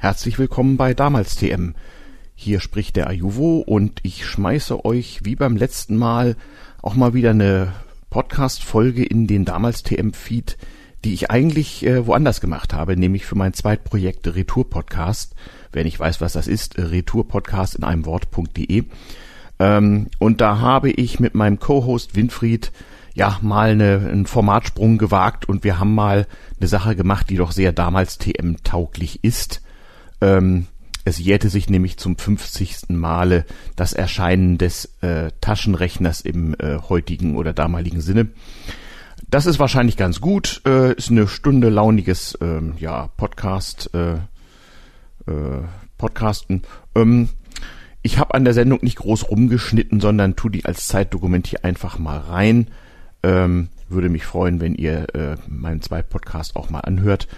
Herzlich willkommen bei Damals TM. Hier spricht der Ajuvo und ich schmeiße euch wie beim letzten Mal auch mal wieder eine Podcast-Folge in den Damals TM-Feed, die ich eigentlich äh, woanders gemacht habe, nämlich für mein Zweitprojekt Retour-Podcast. Wer nicht weiß, was das ist, Retour-Podcast in einem Wort.de. Ähm, und da habe ich mit meinem Co-Host Winfried ja mal eine, einen Formatsprung gewagt und wir haben mal eine Sache gemacht, die doch sehr damals TM-tauglich ist. Ähm, es jährte sich nämlich zum 50. Male das Erscheinen des äh, Taschenrechners im äh, heutigen oder damaligen Sinne. Das ist wahrscheinlich ganz gut, äh, ist eine Stunde launiges ähm, ja, Podcast, äh, äh, Podcasten. Ähm, ich habe an der Sendung nicht groß rumgeschnitten, sondern tu die als Zeitdokument hier einfach mal rein. Ähm, würde mich freuen, wenn ihr äh, meinen zweiten Podcast auch mal anhört.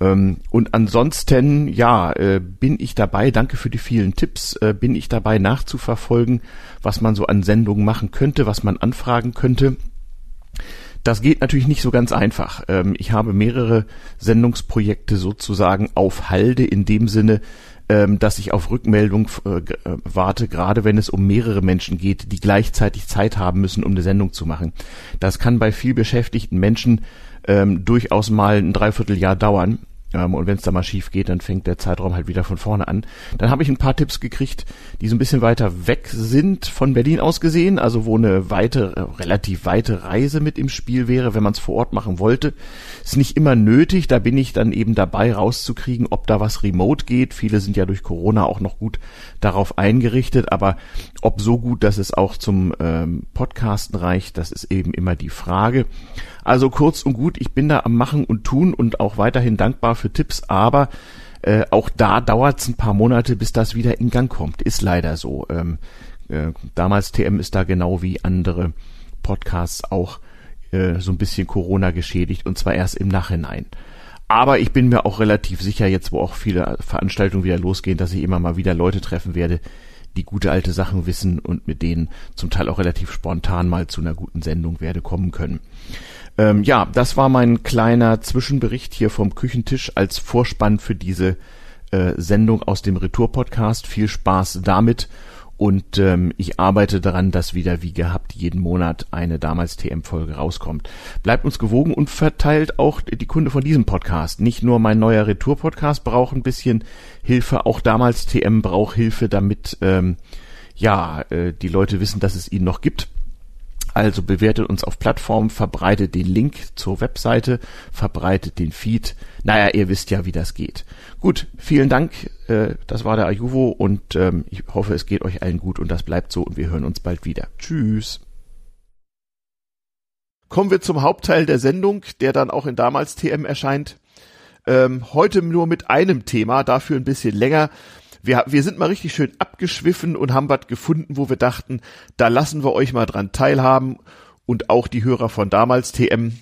Ähm, und ansonsten, ja, äh, bin ich dabei, danke für die vielen Tipps, äh, bin ich dabei nachzuverfolgen, was man so an Sendungen machen könnte, was man anfragen könnte. Das geht natürlich nicht so ganz einfach. Ähm, ich habe mehrere Sendungsprojekte sozusagen auf Halde in dem Sinne, ähm, dass ich auf Rückmeldung äh, warte, gerade wenn es um mehrere Menschen geht, die gleichzeitig Zeit haben müssen, um eine Sendung zu machen. Das kann bei viel beschäftigten Menschen ähm, durchaus mal ein Dreivierteljahr dauern. Ähm, und wenn es da mal schief geht, dann fängt der Zeitraum halt wieder von vorne an. Dann habe ich ein paar Tipps gekriegt, die so ein bisschen weiter weg sind von Berlin aus gesehen, also wo eine weite, äh, relativ weite Reise mit im Spiel wäre, wenn man es vor Ort machen wollte. Ist nicht immer nötig, da bin ich dann eben dabei rauszukriegen, ob da was remote geht. Viele sind ja durch Corona auch noch gut darauf eingerichtet, aber ob so gut, dass es auch zum ähm, Podcasten reicht, das ist eben immer die Frage. Also kurz und gut, ich bin da am Machen und Tun und auch weiterhin dankbar für Tipps, aber äh, auch da dauert es ein paar Monate, bis das wieder in Gang kommt. Ist leider so. Ähm, äh, damals TM ist da genau wie andere Podcasts auch äh, so ein bisschen Corona geschädigt und zwar erst im Nachhinein. Aber ich bin mir auch relativ sicher, jetzt wo auch viele Veranstaltungen wieder losgehen, dass ich immer mal wieder Leute treffen werde, die gute alte Sachen wissen und mit denen zum Teil auch relativ spontan mal zu einer guten Sendung werde kommen können. Ähm, ja, das war mein kleiner Zwischenbericht hier vom Küchentisch als Vorspann für diese äh, Sendung aus dem Retour-Podcast. Viel Spaß damit und ähm, ich arbeite daran, dass wieder wie gehabt jeden Monat eine damals TM-Folge rauskommt. Bleibt uns gewogen und verteilt auch die Kunde von diesem Podcast. Nicht nur mein neuer Retour-Podcast braucht ein bisschen Hilfe, auch damals TM braucht Hilfe, damit ähm, ja äh, die Leute wissen, dass es ihn noch gibt. Also bewertet uns auf Plattformen, verbreitet den Link zur Webseite, verbreitet den Feed. Naja, ihr wisst ja, wie das geht. Gut, vielen Dank. Äh, das war der Ajuvo und ähm, ich hoffe, es geht euch allen gut und das bleibt so und wir hören uns bald wieder. Tschüss. Kommen wir zum Hauptteil der Sendung, der dann auch in damals TM erscheint. Ähm, heute nur mit einem Thema, dafür ein bisschen länger wir, wir sind mal richtig schön abgeschwiffen und haben was gefunden, wo wir dachten, da lassen wir euch mal dran teilhaben und auch die Hörer von damals TM,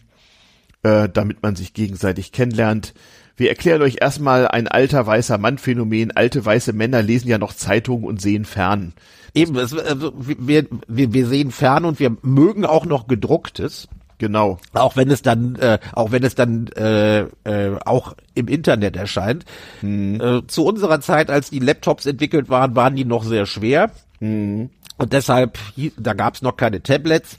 äh, damit man sich gegenseitig kennenlernt. Wir erklären euch erstmal ein alter weißer Mann-Phänomen. Alte weiße Männer lesen ja noch Zeitungen und sehen fern. Eben, also, wir, wir, wir sehen fern und wir mögen auch noch gedrucktes. Genau. Auch wenn es dann, äh, auch wenn es dann äh, äh, auch im Internet erscheint. Hm. Äh, zu unserer Zeit, als die Laptops entwickelt waren, waren die noch sehr schwer. Hm. Und deshalb, da gab es noch keine Tablets.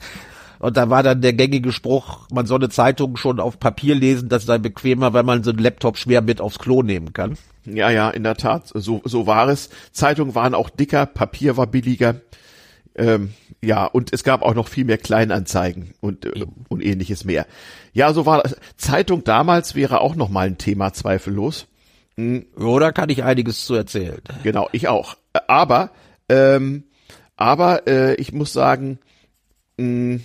Und da war dann der gängige Spruch, man solle Zeitungen schon auf Papier lesen, das sei bequemer, weil man so einen Laptop schwer mit aufs Klo nehmen kann. Ja, ja, in der Tat, so, so war es. Zeitungen waren auch dicker, Papier war billiger. Ähm, ja, und es gab auch noch viel mehr Kleinanzeigen und, äh, und ähnliches mehr. Ja, so war Zeitung damals wäre auch noch mal ein Thema, zweifellos. Hm. Oder kann ich einiges zu erzählen? Genau, ich auch. Aber, ähm, aber äh, ich muss sagen, mh, hm,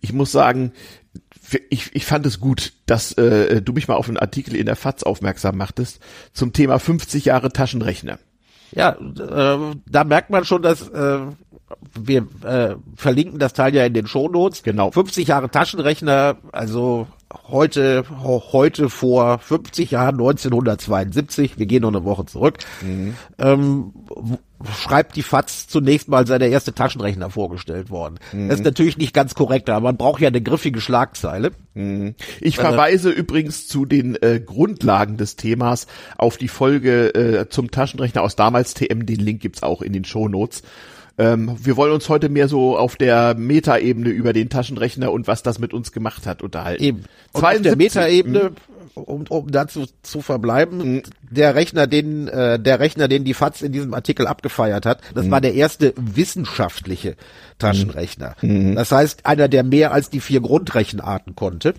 ich muss sagen, ich, ich fand es gut, dass äh, du mich mal auf einen Artikel in der FAZ aufmerksam machtest zum Thema 50 Jahre Taschenrechner. Ja, äh, da merkt man schon, dass äh, wir äh, verlinken das Teil ja in den Shownotes. Genau. 50 Jahre Taschenrechner, also heute heute vor 50 Jahren 1972. Wir gehen noch eine Woche zurück. Mhm. Ähm, schreibt die FATS zunächst mal seine erste Taschenrechner vorgestellt worden. Mhm. Das ist natürlich nicht ganz korrekt, aber man braucht ja eine griffige Schlagzeile. Ich verweise übrigens zu den äh, Grundlagen des Themas auf die Folge äh, zum Taschenrechner aus damals TM. Den Link gibt's auch in den Shownotes. Ähm, wir wollen uns heute mehr so auf der Metaebene über den Taschenrechner und was das mit uns gemacht hat unterhalten. Eben. Und auf der 72 Metaebene, um, um dazu zu verbleiben, der Rechner, den äh, der Rechner, den die FATS in diesem Artikel abgefeiert hat, das war der erste wissenschaftliche Taschenrechner. Das heißt, einer, der mehr als die vier Grundrechenarten konnte.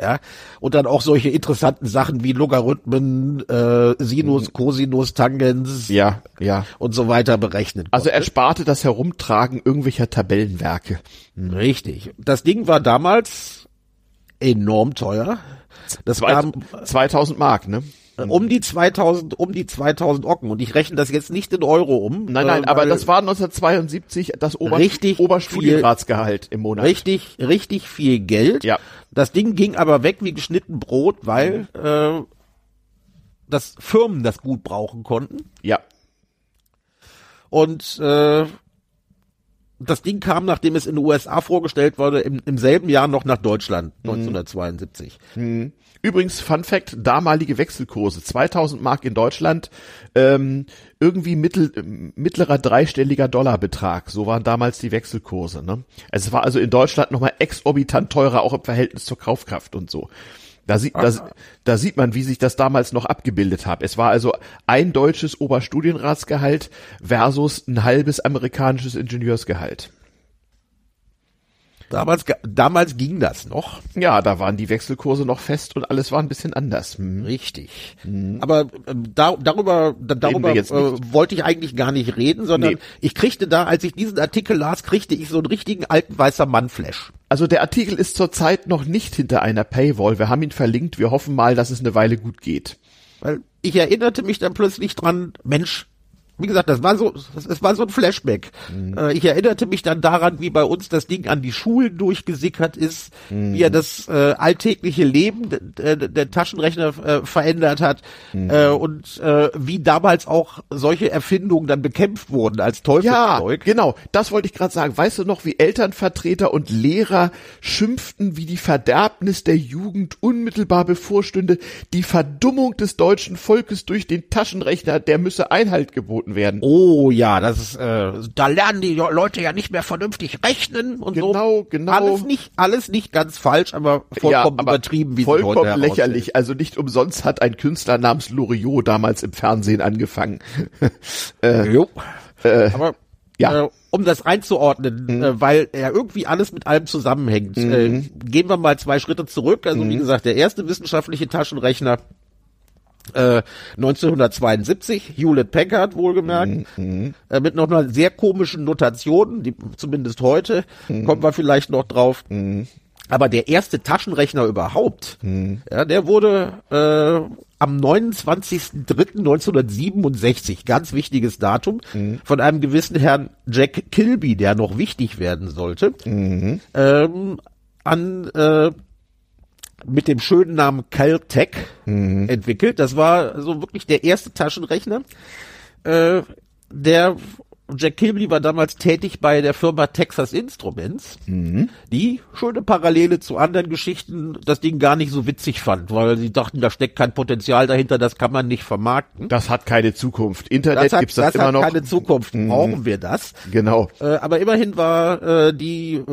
Ja, und dann auch solche interessanten Sachen wie Logarithmen, äh, Sinus, Cosinus, Tangens Ja, ja. und so weiter berechnen. Also er sparte das Herumtragen irgendwelcher Tabellenwerke. Richtig. Das Ding war damals enorm teuer. Das Zwei, kam 2000 Mark, ne? Äh, um die 2000, um die 2000 Ocken. Und ich rechne das jetzt nicht in Euro um. Nein, nein, äh, aber das war 1972 das Ober Richtig Oberstudienratsgehalt im Monat. richtig, richtig viel Geld. Ja. Das Ding ging aber weg wie geschnitten Brot, weil äh, das Firmen das gut brauchen konnten. Ja. Und äh, das Ding kam, nachdem es in den USA vorgestellt wurde, im, im selben Jahr noch nach Deutschland, 1972. Übrigens, Fun Fact, damalige Wechselkurse, 2000 Mark in Deutschland, ähm, irgendwie mittel, mittlerer dreistelliger Dollarbetrag, so waren damals die Wechselkurse. Ne? Es war also in Deutschland nochmal exorbitant teurer, auch im Verhältnis zur Kaufkraft und so. Da sieht, da, da sieht man, wie sich das damals noch abgebildet hat. Es war also ein deutsches Oberstudienratsgehalt versus ein halbes amerikanisches Ingenieursgehalt. Damals, damals ging das noch. Ja, da waren die Wechselkurse noch fest und alles war ein bisschen anders. Hm. Richtig. Aber ähm, da, darüber, da, darüber äh, wollte ich eigentlich gar nicht reden, sondern Nee. ich kriegte da, als ich diesen Artikel las, kriegte ich so einen richtigen alten weißer Mann-Flash. Also der Artikel ist zurzeit noch nicht hinter einer Paywall. Wir haben ihn verlinkt. Wir hoffen mal, dass es eine Weile gut geht. Weil ich erinnerte mich dann plötzlich dran, Mensch, wie gesagt, das war so, es war so ein Flashback. Äh, ich erinnerte mich dann daran, wie bei uns das Ding an die Schulen durchgesickert ist, wie er das äh, alltägliche Leben der, der Taschenrechner äh, verändert hat äh, und äh, wie damals auch solche Erfindungen dann bekämpft wurden als Ja, Teufelszeug. genau. Das wollte ich gerade sagen. Weißt du noch, wie Elternvertreter und Lehrer schimpften, wie die Verderbnis der Jugend unmittelbar bevorstünde, die Verdummung des deutschen Volkes durch den Taschenrechner, der müsse Einhalt geboten werden. Oh ja, das ist, äh, da lernen die Leute ja nicht mehr vernünftig rechnen und so. Genau, genau. Alles nicht, alles nicht ganz falsch, aber vollkommen aber übertrieben, wie vollkommen heute lächerlich. Also nicht umsonst hat ein Künstler namens Loriot damals im Fernsehen angefangen. Jo. aber ja. äh, um das einzuordnen, äh, weil er irgendwie alles mit allem zusammenhängt, äh, gehen wir mal zwei Schritte zurück. Also wie gesagt, der erste wissenschaftliche Taschenrechner äh, 1972, Hewlett Packard wohlgemerkt, äh, mit noch einer sehr komischen Notation, die zumindest heute, kommen wir vielleicht noch drauf. Aber der erste Taschenrechner überhaupt, ja, der wurde äh, am 29.03.1967, ganz wichtiges Datum, von einem gewissen Herrn Jack Kilby, der noch wichtig werden sollte, ähm, an äh, mit dem schönen Namen Caltech entwickelt. Das war so wirklich der erste Taschenrechner. Äh, der Jack Kilby war damals tätig bei der Firma Texas Instruments, die schöne Parallele zu anderen Geschichten das Ding gar nicht so witzig fand, weil sie dachten, da steckt kein Potenzial dahinter, das kann man nicht vermarkten. Das hat keine Zukunft. Internet Das hat, gibt's das, das immer hat noch. keine Zukunft. Brauchen wir das? Genau. Äh, aber immerhin war äh, die äh,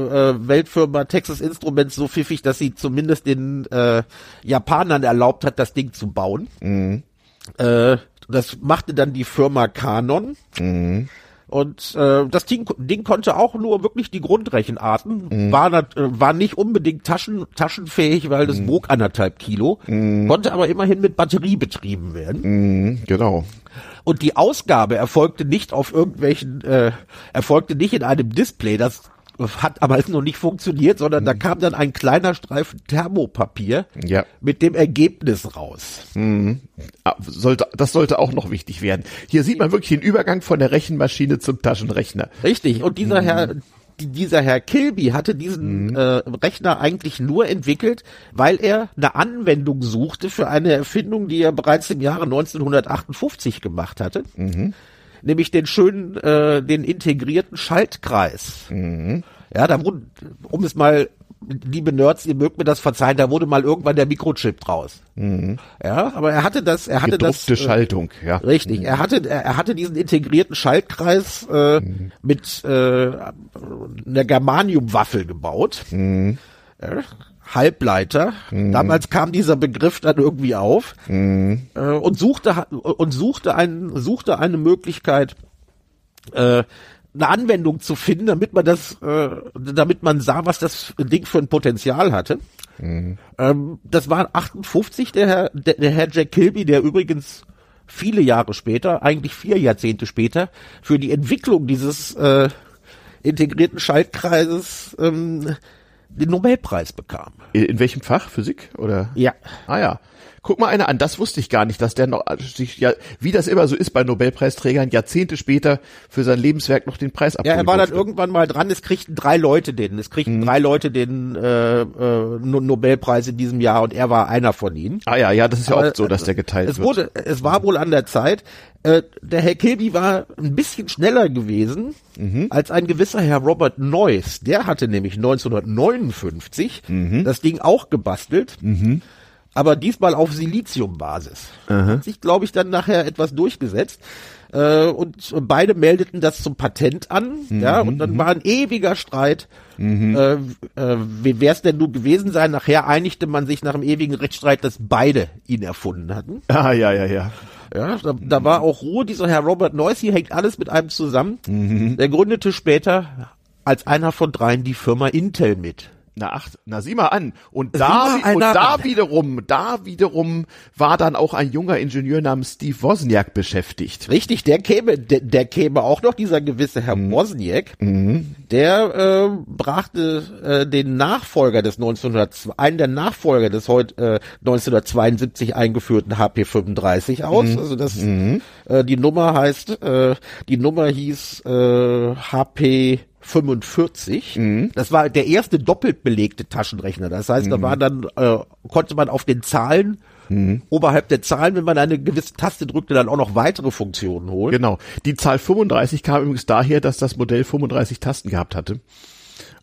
Weltfirma Texas Instruments so pfiffig, dass sie zumindest den äh, Japanern erlaubt hat, das Ding zu bauen. Äh, das machte dann die Firma Canon. Und äh, das Ding, Ding konnte auch nur wirklich die Grundrechenarten, war, nat- äh, war nicht unbedingt taschen, taschenfähig, weil das wog anderthalb Kilo, konnte aber immerhin mit Batterie betrieben werden. Mhm, genau. Und die Ausgabe erfolgte nicht auf irgendwelchen, äh, erfolgte nicht in einem Display. Das hat aber noch nicht funktioniert, sondern da kam dann ein kleiner Streifen Thermopapier Ja. mit dem Ergebnis raus. Ah, Sollte, das sollte auch noch wichtig werden. Hier sieht man wirklich den Übergang von der Rechenmaschine zum Taschenrechner. Richtig. Und dieser Herr, die- dieser Herr Kilby hatte diesen äh, Rechner eigentlich nur entwickelt, weil er eine Anwendung suchte für eine Erfindung, die er bereits im Jahre 1958 gemacht hatte. Nämlich den schönen, äh, den integrierten Schaltkreis. Ja, da wurde, um es mal, liebe Nerds, ihr mögt mir das verzeihen, da wurde mal irgendwann der Mikrochip draus. Ja, aber er hatte das, er hatte das. Gedruckte äh, Schaltung, ja. Richtig. Er hatte, er, hatte diesen integrierten Schaltkreis äh, mit äh, einer Germaniumwaffel gebaut. Äh, Halbleiter. Damals kam dieser Begriff dann irgendwie auf äh, und suchte und suchte einen suchte eine Möglichkeit äh, eine Anwendung zu finden, damit man das, äh, damit man sah, was das Ding für ein Potenzial hatte. Ähm, das war 58 der Herr, der, der Herr Jack Kilby, der übrigens viele Jahre später, eigentlich vier Jahrzehnte später, für die Entwicklung dieses äh, integrierten Schaltkreises ähm, den Nobelpreis bekam. In welchem Fach? Physik oder? Ja. Ah ja. Guck mal einer an, das wusste ich gar nicht, dass der noch sich ja, wie das immer so ist bei Nobelpreisträgern, Jahrzehnte später für sein Lebenswerk noch den Preis Ja, abholen er war dann irgendwann mal dran, es kriegten drei Leute den, es kriegten drei Leute den äh, äh, No- Nobelpreis in diesem Jahr und er war einer von ihnen. Ah ja, ja, das ist ja Aber, oft so, dass der geteilt es wird. Wurde, es war wohl an der Zeit. Äh, der Herr Kilby war ein bisschen schneller gewesen Mhm. als ein gewisser Herr Robert Noyce. Der hatte nämlich 1959 Mhm. das Ding auch gebastelt. Aber diesmal auf Siliziumbasis. Hat sich, glaube ich, dann nachher etwas durchgesetzt. Äh, und beide meldeten das zum Patent an. Ja, und dann war ein ewiger Streit. Äh, äh, wie wär's denn nun gewesen sein? Nachher einigte man sich nach dem ewigen Rechtsstreit, dass beide ihn erfunden hatten. Ah ja, ja, ja. Ja, da, da war auch Ruhe. Dieser Herr Robert Noyce, hier hängt alles mit einem zusammen. Der gründete später als einer von dreien die Firma Intel mit. Na ach, na sieh mal an. Und da, und da wiederum, da wiederum war dann auch ein junger Ingenieur namens Steve Wozniak beschäftigt. Richtig, der käme, der, der käme auch noch, dieser gewisse Herr Wozniak, der äh, brachte äh, den Nachfolger des 1902, einen der Nachfolger des heute äh, 1972 eingeführten HP 35 aus. Also das, äh, die Nummer heißt, äh, die Nummer hieß äh, HP 45. Das war der erste doppelt belegte Taschenrechner. Das heißt, da war dann, äh, konnte man auf den Zahlen, oberhalb der Zahlen, wenn man eine gewisse Taste drückte, dann auch noch weitere Funktionen holen. Genau. Die Zahl 35 kam übrigens daher, dass das Modell 35 Tasten gehabt hatte.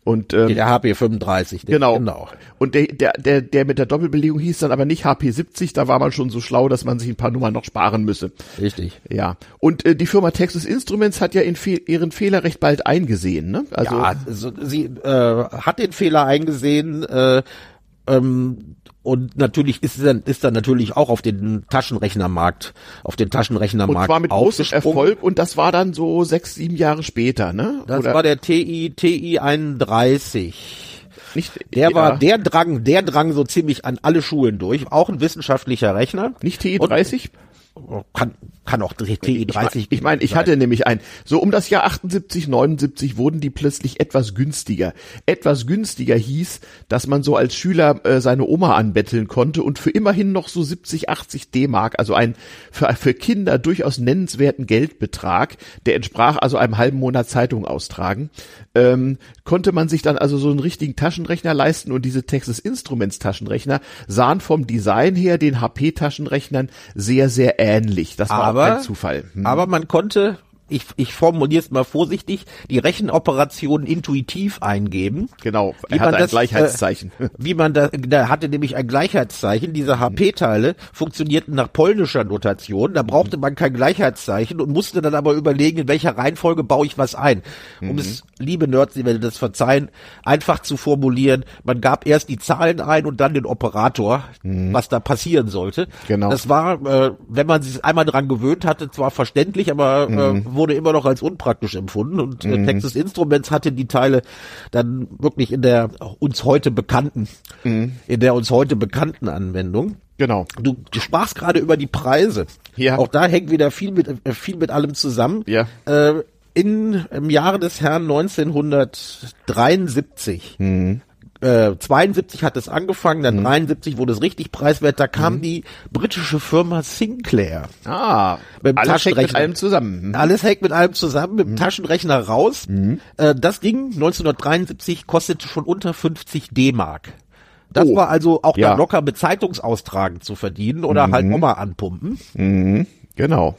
Und ähm, Der HP 35. der- Genau. genau. Und der, der, der, der mit der Doppelbelegung hieß dann aber nicht HP 70, da war man schon so schlau, dass man sich ein paar Nummern noch sparen müsse. Richtig. Ja. Und äh, die Firma Texas Instruments hat ja in Fe ihren Fehler recht bald eingesehen, ne? Also ja, also sie äh, hat den Fehler eingesehen äh, ähm, und natürlich ist dann ist dann natürlich auch auf den Taschenrechnermarkt auf den und Taschenrechnermarkt zwar mit großem. Erfolg und das war dann so sechs, sieben Jahre später, ne? Das Oder war der TI TI 31. nicht Der ja, war der drang der drang so ziemlich an alle Schulen durch, auch ein wissenschaftlicher Rechner. nicht TI 30? Kann kann auch TI 30. Ich meine, ich hatte nämlich ein, so um das Jahr 78, 79 wurden die plötzlich etwas günstiger. Etwas günstiger hieß, dass man so als Schüler äh, seine Oma anbetteln konnte und für immerhin noch so 70, 80 D-Mark, also ein für, für Kinder durchaus nennenswerten Geldbetrag, der entsprach also einem halben Monat Zeitung austragen, ähm, konnte man sich dann also so einen richtigen Taschenrechner leisten und diese Texas Instruments Taschenrechner sahen vom Design her den HP-Taschenrechnern sehr, sehr ähnlich. Das war aber, kein Zufall. Hm. aber man konnte, ich, ich formuliere es mal vorsichtig, die Rechenoperationen intuitiv eingeben. Genau, er man hat ein das, Gleichheitszeichen. Äh, wie man da, da hatte nämlich ein Gleichheitszeichen. Diese HP-Teile funktionierten nach polnischer Notation. Da brauchte man kein Gleichheitszeichen und musste dann aber überlegen, in welcher Reihenfolge baue ich was ein. Um es, liebe Nerds, die werden das verzeihen, einfach zu formulieren. Man gab erst die Zahlen ein und dann den Operator, was da passieren sollte. Genau. Das war, äh, wenn man sich einmal dran gewöhnt hatte, zwar verständlich, aber äh, wurde immer noch als unpraktisch empfunden. Und äh, Texas Instruments hatte die Teile dann wirklich in der uns heute bekannten, in der uns heute bekannten Anwendung. Genau. Du, du sprachst gerade über die Preise. Ja. Auch da hängt wieder viel mit äh, viel mit allem zusammen. Ja. Äh, in, im Jahre des Herrn 1973 mhm äh, 72 hat es angefangen, dann mhm. 73 wurde es richtig preiswert, da kam mhm. die britische Firma Sinclair. Ah, mit alles hängt mit allem zusammen. Mhm. Alles hängt mit allem zusammen, mit dem mhm. Taschenrechner raus. Mhm. Äh, das ging 1973, kostete schon unter 50 D-Mark. Das oh. war also auch ja. dann locker mit Zeitungsaustragen zu verdienen oder halt mhm. Oma anpumpen. Mhm. Genau.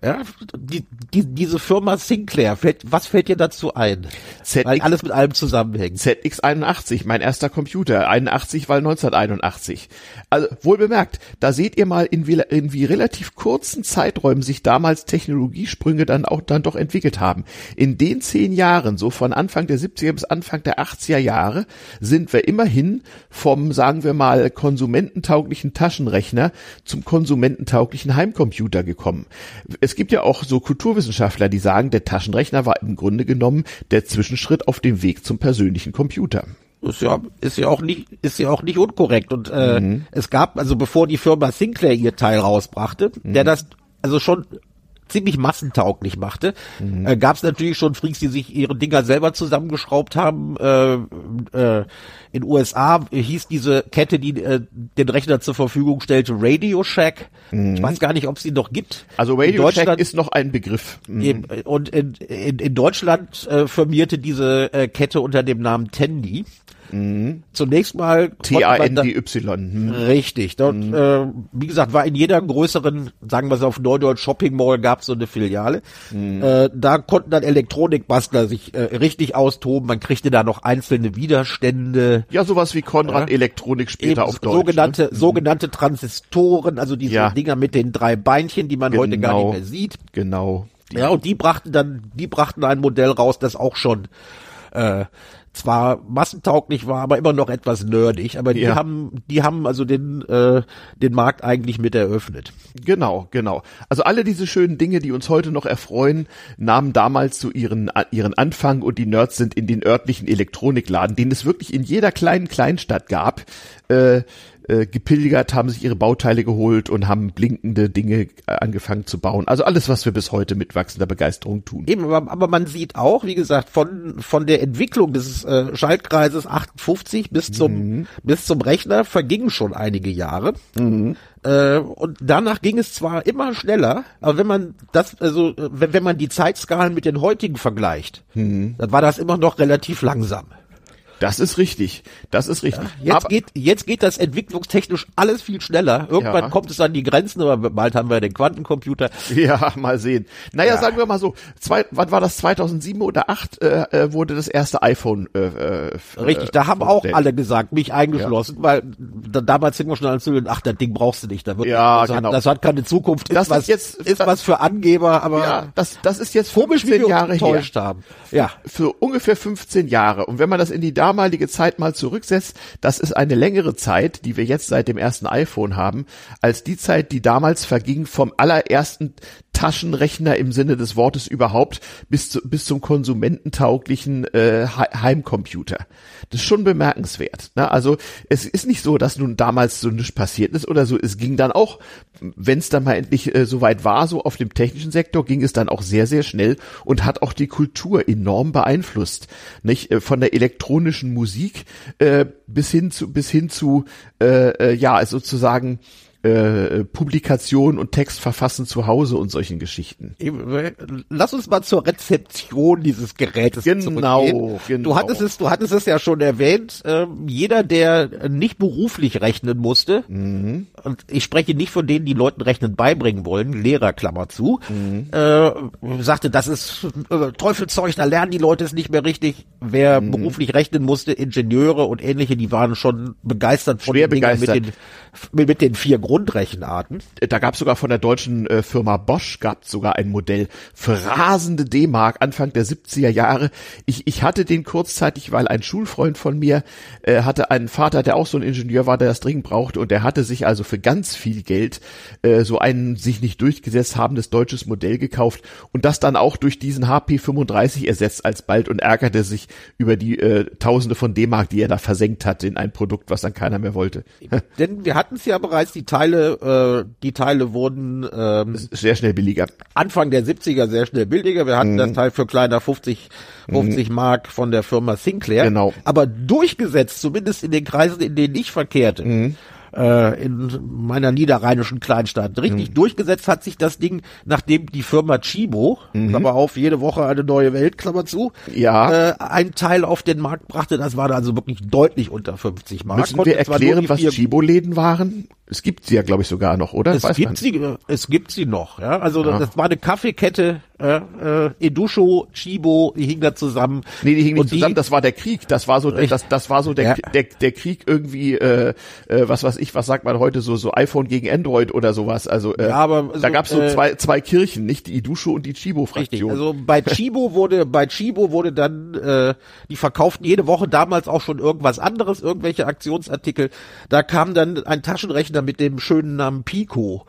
Ja, die, die, diese Firma Sinclair, fällt, was fällt dir dazu ein? ZX, weil alles mit allem zusammenhängt. ZX81, mein erster Computer, 81 weil 1981. Also wohl bemerkt, da seht ihr mal, in wie, in wie relativ kurzen Zeiträumen sich damals Technologiesprünge dann auch dann doch entwickelt haben. In den zehn Jahren, so von Anfang der 70er bis Anfang der 80er Jahre, sind wir immerhin vom, sagen wir mal, konsumententauglichen Taschenrechner zum konsumententauglichen Heimcomputer gekommen es gibt ja auch so Kulturwissenschaftler, die sagen, der Taschenrechner war im Grunde genommen der Zwischenschritt auf dem Weg zum persönlichen Computer. Ist ja, ist ja auch nicht, ist ja auch nicht unkorrekt. Und äh, mhm. es gab, also bevor die Firma Sinclair ihr Teil rausbrachte, mhm. der das also schon ziemlich massentauglich machte. Mhm. Äh, Gab es natürlich schon Freaks, die sich ihre Dinger selber zusammengeschraubt haben. Äh, äh, in USA hieß diese Kette, die äh, den Rechner zur Verfügung stellte, Radio Shack. Mhm. Ich weiß gar nicht, ob es die noch gibt. Also Radio Shack ist noch ein Begriff. Mhm. Eben, und in, in, in Deutschland äh, firmierte diese äh, Kette unter dem Namen Tandy. Mhm. Zunächst mal T-A-N-D-Y. Hm. Richtig. Dort, mhm. äh, wie gesagt, war in jeder größeren, sagen wir es auf Neudeutsch, Shopping Mall gab es so eine Filiale. Mhm. Äh, da konnten dann Elektronikbastler sich äh, richtig austoben. Man kriegte da noch einzelne Widerstände. Ja, sowas wie Konrad. Elektronik später Eben auf Deutsch. Sogenannte, ne? sogenannte Transistoren, also diese ja. Dinger mit den drei Beinchen, die man genau. heute gar nicht genau. mehr sieht. Genau. Ja, und die brachten dann, die brachten ein Modell raus, das auch schon äh, zwar massentauglich war, aber immer noch etwas nerdig. Aber die ja. haben, die haben also den äh, den Markt eigentlich mit eröffnet. Genau, genau. Also alle diese schönen Dinge, die uns heute noch erfreuen, nahmen damals zu ihren ihren Anfang und die Nerds sind in den örtlichen Elektronikladen, den es wirklich in jeder kleinen Kleinstadt gab. Äh, äh, gepilgert, haben sich ihre Bauteile geholt und haben blinkende Dinge äh, angefangen zu bauen. Also alles, was wir bis heute mit wachsender Begeisterung tun. Eben, aber, aber man sieht auch, wie gesagt, von von der Entwicklung des äh, Schaltkreises 58 bis zum mhm. bis zum Rechner vergingen schon einige Jahre. Mhm. Äh, und danach ging es zwar immer schneller, aber wenn man das, also wenn, wenn man die Zeitskalen mit den heutigen vergleicht, mhm. dann war das immer noch relativ langsam. Das ist richtig. Das ist richtig. Ja, jetzt aber geht, jetzt geht das entwicklungstechnisch alles viel schneller. Irgendwann ja. kommt es an die Grenzen, aber bald haben wir den Quantencomputer. Ja, mal sehen. Naja, ja. sagen wir mal so, zwei, was war das, 2007 oder 8 äh, äh, wurde das erste iPhone äh, äh, Richtig, da haben auch alle gesagt, mich eingeschlossen, ja. weil da, damals sind wir schon als ach, das Ding brauchst du nicht. Da wird, ja, das, genau. hat, das hat keine Zukunft. Das ist, was, jetzt, ist was für Angeber, aber ja, das, das ist jetzt 15 Jahre her. Haben. Ja. Für ungefähr 15 Jahre. Und wenn man das in die damalige Zeit mal zurücksetzt, das ist eine längere Zeit, die wir jetzt seit dem ersten iPhone haben, als die Zeit, die damals verging vom allerersten Taschenrechner im Sinne des Wortes überhaupt bis, zu, bis zum konsumententauglichen äh, Heimcomputer. Das ist schon bemerkenswert. Ne? Also es ist nicht so, dass nun damals so nichts passiert ist oder so. Es ging dann auch, wenn es dann mal endlich äh, soweit war, so auf dem technischen Sektor, ging es dann auch sehr, sehr schnell und hat auch die Kultur enorm beeinflusst. Nicht? Äh, von der elektronischen Musik äh, bis hin zu, bis hin zu äh, äh, ja, sozusagen äh, Publikation und Text verfassen zu Hause und solchen Geschichten. Lass uns mal zur Rezeption dieses Gerätes genau, zurückgehen. Genau. Du hattest es, du hattest es ja schon erwähnt. Äh, jeder, der nicht beruflich rechnen musste, mhm. Und ich spreche nicht von denen, die Leuten Rechnen beibringen wollen, Lehrer Klammer zu, mhm. äh, sagte, das ist äh, Teufelzeug, da lernen die Leute es nicht mehr richtig. Wer mhm. beruflich rechnen musste, Ingenieure und ähnliche, die waren schon begeistert von Schwer den begeistert. mit den mit, mit den vier Grundrechenarten. Da gab es sogar von der deutschen äh, Firma Bosch gab sogar ein Modell für rasende D-Mark Anfang der 70er Jahre. Ich, ich hatte den kurzzeitig, weil ein Schulfreund von mir äh, hatte einen Vater, der auch so ein Ingenieur war, der das dringend brauchte und der hatte sich also für ganz viel Geld äh, so ein sich nicht durchgesetzt habendes deutsches Modell gekauft und das dann auch durch diesen HP 35 ersetzt alsbald und ärgerte sich über die äh, Tausende von D-Mark, die er da versenkt hatte in ein Produkt, was dann keiner mehr wollte. Denn wir hatten es ja bereits, die Teile, äh, die Teile wurden ähm, Sehr schnell billiger. Anfang der 70er sehr schnell billiger. Wir hatten Mhm. das Teil für kleiner 50, 50 Mark von der Firma Sinclair. Genau. Aber durchgesetzt, zumindest in den Kreisen, in denen ich verkehrte, Mhm. Äh, in meiner niederrheinischen Kleinstadt, richtig durchgesetzt hat sich das Ding, nachdem die Firma Chibo, Klammer auf, jede Woche eine neue Welt, Klammer zu, Mhm. Ja. äh, ein Teil auf den Markt brachte. Das war also wirklich deutlich unter 50 Mark. Müssen wir erklären, die was Chibo-Läden waren? Es gibt sie ja, glaube ich, sogar noch, oder? es Weiß gibt man. sie, äh, es gibt sie noch, ja. Also das war eine Kaffeekette, äh, äh, Edusho, Chibo, die hingen da zusammen. Nee, die hingen nicht Und zusammen, das war der Krieg. Das war so, das, das war so der, Ja. der, der Krieg irgendwie, äh, äh, was weiß ich, was sagt man heute, so, so iPhone gegen Android oder sowas. Also, äh, Ja, aber da so, gab's so äh, zwei, zwei Kirchen, nicht die Idusho und die Richtig. Chibo-Fraktion. Also bei Chibo wurde, bei Chibo wurde dann, äh, die verkauften jede Woche damals auch schon irgendwas anderes, irgendwelche Aktionsartikel. Da kam dann ein Taschenrechner mit dem schönen Namen Pico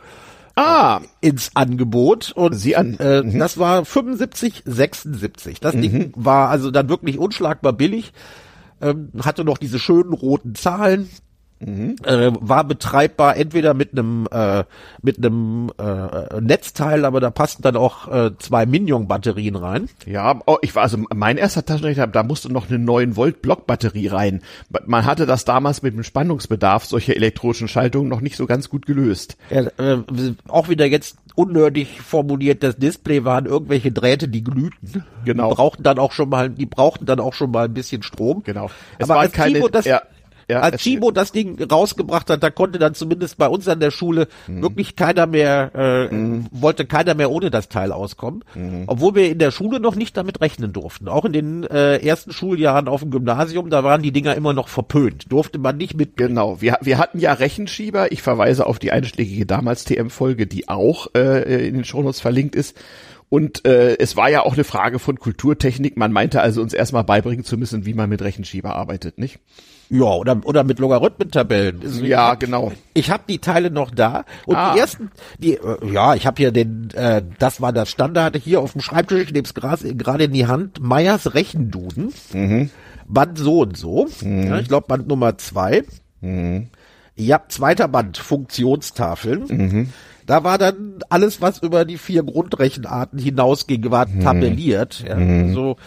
ah, ins Angebot und Sieh an. Äh, das war 75, 76. Das Ding war also dann wirklich unschlagbar billig, ähm, hatte noch diese schönen roten Zahlen. Äh, war betreibbar entweder mit einem äh, mit einem äh, Netzteil, aber da passten dann auch äh, zwei Minion-Batterien rein. Ja, oh, ich war also mein erster Taschenrechner, da musste noch eine 9 Volt Blockbatterie rein. Man hatte das damals mit dem Spannungsbedarf solcher elektronischen Schaltungen noch nicht so ganz gut gelöst. Ja, äh, auch wieder jetzt unnötig formuliert, das Display waren irgendwelche Drähte, die glühten. Genau. Die brauchten dann auch schon mal, die brauchten dann auch schon mal ein bisschen Strom. Genau. Es Aber waren keine- Chibo das, ja, ja, als Chibo das Ding rausgebracht hat, da konnte dann zumindest bei uns an der Schule Mhm. wirklich keiner mehr, äh, wollte keiner mehr ohne das Teil auskommen. Mhm. Obwohl wir in der Schule noch nicht damit rechnen durften. Auch in den äh, ersten Schuljahren auf dem Gymnasium, da waren die Dinger immer noch verpönt. Durfte man nicht mit Genau, wir, wir hatten ja Rechenschieber. Ich verweise auf die einschlägige damals TM-Folge, die auch äh, in den Shownotes verlinkt ist. Und äh, es war ja auch eine Frage von Kulturtechnik. Man meinte also uns erstmal beibringen zu müssen, wie man mit Rechenschieber arbeitet, nicht? Ja, oder, oder mit Logarithmentabellen. Ja, genau. Ich habe die Teile noch da und Ah. die ersten, die, äh, ja, ich habe hier den, äh, das war das Standard hier auf dem Schreibtisch, ich nehme es gerade in die Hand, Meyers Rechenduden, Band so und so, ja, ich glaube Band Nummer zwei. Ja, zweiter Band, Funktionstafeln. Da war dann alles, was über die vier Grundrechenarten hinausging, war tabelliert. Ja, So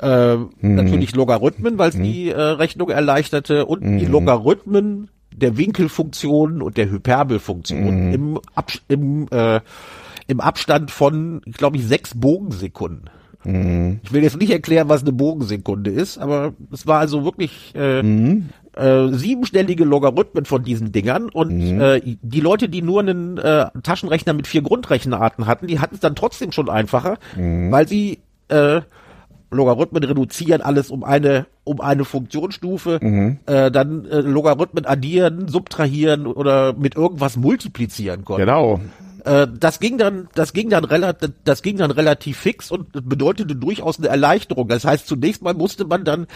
äh, natürlich Logarithmen, weil es die äh, Rechnung erleichterte und die Logarithmen der Winkelfunktion und der Hyperbelfunktion im, Abs im, äh, im Abstand von, glaube ich, sechs Bogensekunden. Ich will jetzt nicht erklären, was eine Bogensekunde ist, aber es war also wirklich äh, äh, siebenstellige Logarithmen von diesen Dingern und äh, die Leute, die nur einen äh, Taschenrechner mit vier Grundrechenarten hatten, die hatten es dann trotzdem schon einfacher, weil sie äh, Logarithmen reduzieren alles um eine um eine Funktionsstufe, äh, dann äh, Logarithmen addieren, subtrahieren oder mit irgendwas multiplizieren konnten. Genau. Äh, das ging dann, das ging dann relativ, das ging dann relativ fix und bedeutete durchaus eine Erleichterung. Das heißt, zunächst mal musste man dann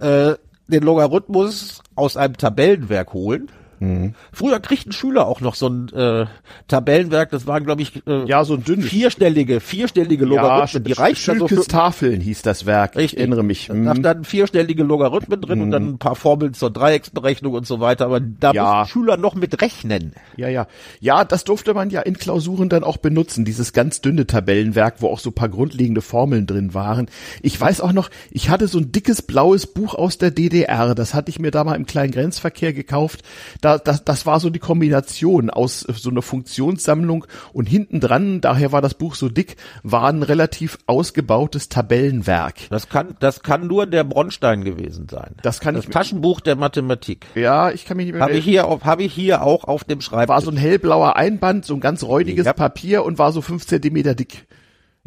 äh, den Logarithmus aus einem Tabellenwerk holen. Mhm. Früher kriegten Schüler auch noch so ein äh, Tabellenwerk, das waren glaube ich äh, Ja, so ein dünnes. vierstellige, vierstellige Ja, Logarithmen, die Sch- reichten dann so für, Tafeln hieß das Werk. Richtig. Ich erinnere mich. Da Hm. standen vierstellige Logarithmen drin und dann ein paar Formeln zur Dreiecksberechnung und so weiter, aber da Ja. mussten Schüler noch mit rechnen. Ja, ja. Ja, das durfte man ja in Klausuren dann auch benutzen, dieses ganz dünne Tabellenwerk, wo auch so paar grundlegende Formeln drin waren. Ich weiß auch noch, ich hatte so ein dickes blaues Buch aus der DDR, das hatte ich mir da mal im kleinen Grenzverkehr gekauft. Da, das, das war so die Kombination aus äh, so einer Funktionssammlung und hinten dran, daher war das Buch so dick, war ein relativ ausgebautes Tabellenwerk. Das kann, das kann nur der Bronstein gewesen sein. Das kann das Taschenbuch der Mathematik. Ja, ich kann mich nicht mehr Habe ich hier habe ich hier auch auf dem Schreibtisch. war so ein hellblauer Einband, so ein ganz räudiges Ja. Papier und war so fünf Zentimeter dick.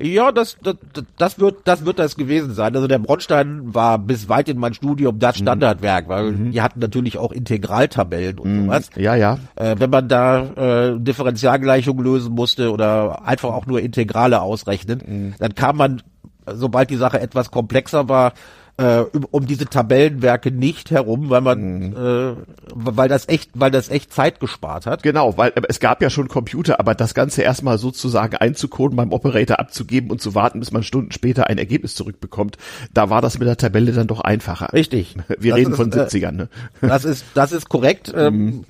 Ja, das, das, das wird, das wird das gewesen sein. Also der Bronstein war bis weit in mein Studium das Standardwerk, weil die hatten natürlich auch Integraltabellen und sowas. Ja, ja. Äh, wenn man da äh, Differentialgleichungen lösen musste oder einfach auch nur Integrale ausrechnen, dann kam man, sobald die Sache etwas komplexer war, äh, um- diese Tabellenwerke nicht herum, weil man, äh, weil das echt, weil das echt Zeit gespart hat. Genau, weil äh, es gab ja schon Computer, aber das Ganze erstmal sozusagen einzukoden, beim Operator abzugeben und zu warten, bis man Stunden später ein Ergebnis zurückbekommt, da war das mit der Tabelle dann doch einfacher. Richtig. Wir Das reden ist, von äh, 70ern, ne? Das ist, das ist korrekt. Ähm,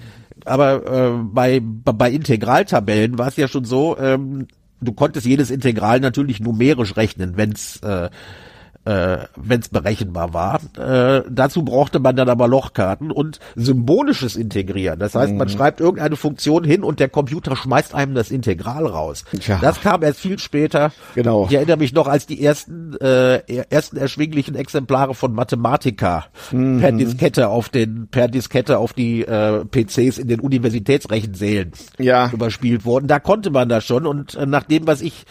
aber äh, bei, bei Integraltabellen war es ja schon so, ähm, du konntest jedes Integral natürlich numerisch rechnen, wenn's äh, äh, wenn es berechenbar war. Äh, dazu brauchte man dann aber Lochkarten und symbolisches Integrieren. Das heißt, man mhm. schreibt irgendeine Funktion hin und der Computer schmeißt einem das Integral raus. Ja. Das kam erst viel später. Genau. Ich erinnere mich noch, als die ersten äh, ersten erschwinglichen Exemplare von Mathematica mhm. per Diskette auf den per Diskette auf die äh, PCs in den Universitätsrechensälen ja. überspielt wurden. Da konnte man das schon und äh, nach dem, was ich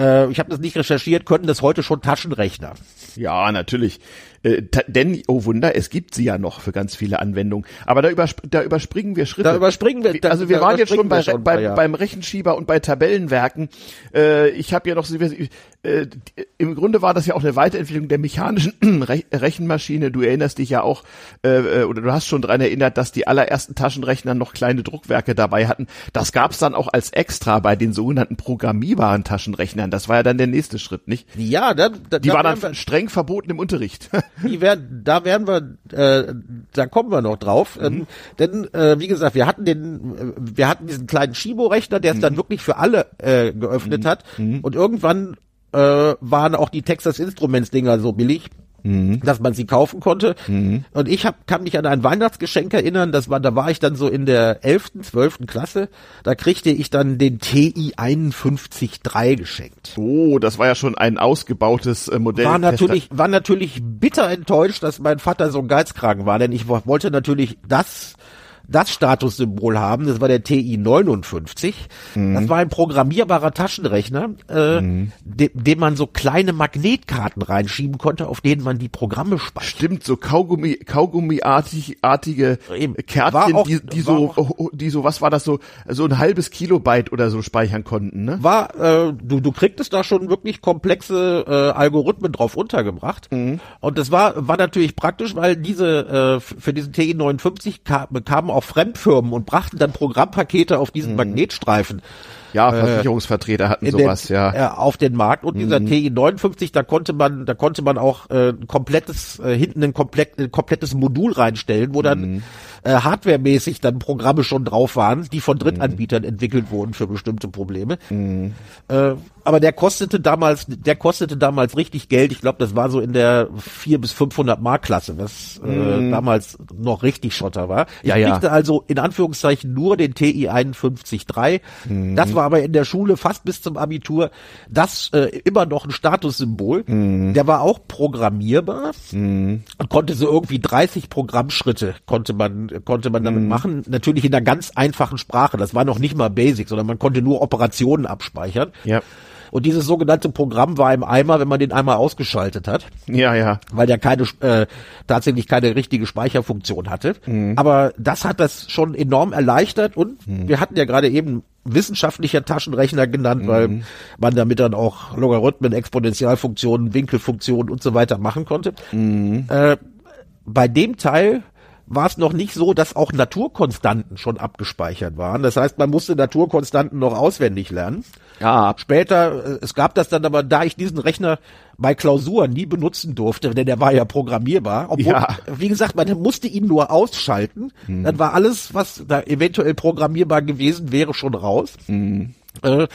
äh, ich habe das nicht recherchiert, könnten das heute schon Taschenrechner. Ja, natürlich. Äh, denn, oh Wunder, es gibt sie ja noch für ganz viele Anwendungen. Aber da, übersp da überspringen wir Schritte. Da überspringen wir. Da, also wir waren jetzt schon, bei, schon bei, ja. beim Rechenschieber und bei Tabellenwerken. Äh, ich habe ja noch, äh, im Grunde war das ja auch eine Weiterentwicklung der mechanischen Re Rechenmaschine. Du erinnerst dich ja auch, äh, äh, oder du hast schon dran erinnert, dass die allerersten Taschenrechner noch kleine Druckwerke dabei hatten. Das gab's dann auch als Extra bei den sogenannten programmierbaren Taschenrechnern. Das war ja dann der nächste Schritt, nicht? Ja, da, da, die waren dann streng verboten im Unterricht. die werden, da werden wir, äh, da kommen wir noch drauf. Mhm. Ähm, denn äh, wie gesagt, wir hatten den, äh, wir hatten diesen kleinen Shibo-Rechner, der es mhm. dann wirklich für alle äh, geöffnet mhm. hat. Mhm. Und irgendwann äh, waren auch die Texas Instruments Dinger so billig, mhm. dass man sie kaufen konnte. Mhm. Und ich hab, kann mich an ein Weihnachtsgeschenk erinnern, das war, da war ich dann so in der elften, zwölften Klasse, da kriegte ich dann den TI 513 geschenkt. Oh, das war ja schon ein ausgebautes äh, Modell. War natürlich, war natürlich bitter enttäuscht, dass mein Vater so ein Geizkragen war, denn ich wollte natürlich das das Statussymbol haben. Das war der TI 59. Mhm. Das war ein programmierbarer Taschenrechner, äh, mhm. de dem man so kleine Magnetkarten reinschieben konnte, auf denen man die Programme speichert. Stimmt, so Kaugummi, Kaugummi-artige Kärtchen, auch, die, die so, auch, die so, was war das so, so ein halbes Kilobyte oder so speichern konnten, ne? War, äh, du, du kriegtest da schon wirklich komplexe äh, Algorithmen drauf untergebracht. Mhm. Und das war, war natürlich praktisch, weil diese, äh, für diesen TI 59 kam, bekamen auch auch Fremdfirmen und brachten dann Programmpakete auf diesen mhm. Magnetstreifen. Ja, äh, Versicherungsvertreter hatten sowas, den, ja. Äh, auf den Markt und dieser mhm. TI 59, da konnte man, da konnte man auch äh, ein komplettes, äh, hinten ein, komplett, ein komplettes Modul reinstellen, wo dann mhm. äh, hardwaremäßig dann Programme schon drauf waren, die von Drittanbietern mhm. entwickelt wurden für bestimmte Probleme. Mhm. Äh, aber der kostete damals, der kostete damals richtig Geld. Ich glaube, das war so in der 4 bis 500 Mark Klasse, was äh, mhm. damals noch richtig Schotter war. Ich ja, kriegte ja. also in Anführungszeichen nur den TI 51.3. Mhm. Das war aber in der Schule fast bis zum Abitur das äh, immer noch ein Statussymbol. Mhm. Der war auch programmierbar mhm. und konnte so irgendwie 30 Programmschritte konnte man konnte man damit mhm. machen. Natürlich in einer ganz einfachen Sprache. Das war noch nicht mal Basic, sondern man konnte nur Operationen abspeichern. Ja. Und dieses sogenannte Programm war im Eimer, wenn man den einmal ausgeschaltet hat. Ja, ja. Weil der keine, äh, tatsächlich keine richtige Speicherfunktion hatte. Mhm. Aber das hat das schon enorm erleichtert und mhm. wir hatten ja gerade eben wissenschaftlicher Taschenrechner genannt, mhm. weil man damit dann auch Logarithmen, Exponentialfunktionen, Winkelfunktionen und so weiter machen konnte. Mhm. Äh, bei dem Teil war es noch nicht so, dass auch Naturkonstanten schon abgespeichert waren. Das heißt, man musste Naturkonstanten noch auswendig lernen. Ja. Später, äh, es gab das dann aber, da ich diesen Rechner bei Klausuren nie benutzen durfte, denn der war ja programmierbar. Obwohl, ja. wie gesagt, man musste ihn nur ausschalten. Hm. Dann war alles, was da eventuell programmierbar gewesen wäre, schon raus. Hm. Äh,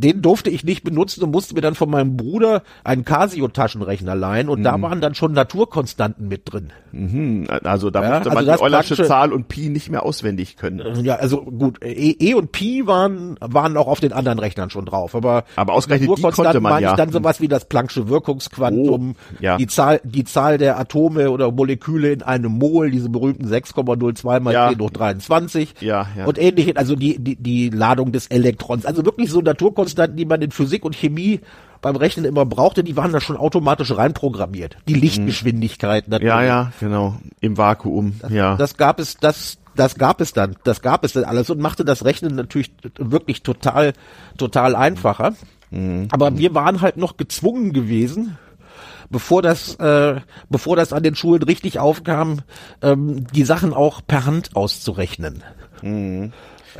den durfte ich nicht benutzen und musste mir dann von meinem Bruder einen Casio-Taschenrechner leihen und mhm. da waren dann schon Naturkonstanten mit drin. Mhm. Also da ja, musste man also die Eulersche Zahl und Pi nicht mehr auswendig können. Äh, ja, also gut, E, e und Pi waren waren auch auf den anderen Rechnern schon drauf, aber aber ausgerechnet die konnte man ja. dann sowas wie das Planck'sche Wirkungsquantum, oh, ja. die Zahl die Zahl der Atome oder Moleküle in einem Mol, diese berühmten 6,02 mal ja. 10 hoch 23 ja, ja. und ähnliche, also die die die Ladung des Elektrons, also wirklich so Naturkonstanten Konstanten, die man in Physik und Chemie beim Rechnen immer brauchte, die waren da schon automatisch reinprogrammiert. Die mhm. Lichtgeschwindigkeit natürlich. Ja, ja, genau. Im Vakuum, das, ja. Das gab es, das, das gab es dann, das gab es dann alles und machte das Rechnen natürlich wirklich total, total einfacher. Mhm. Aber wir waren halt noch gezwungen gewesen, bevor das, äh, bevor das an den Schulen richtig aufkam, ähm, die Sachen auch per Hand auszurechnen. Mhm.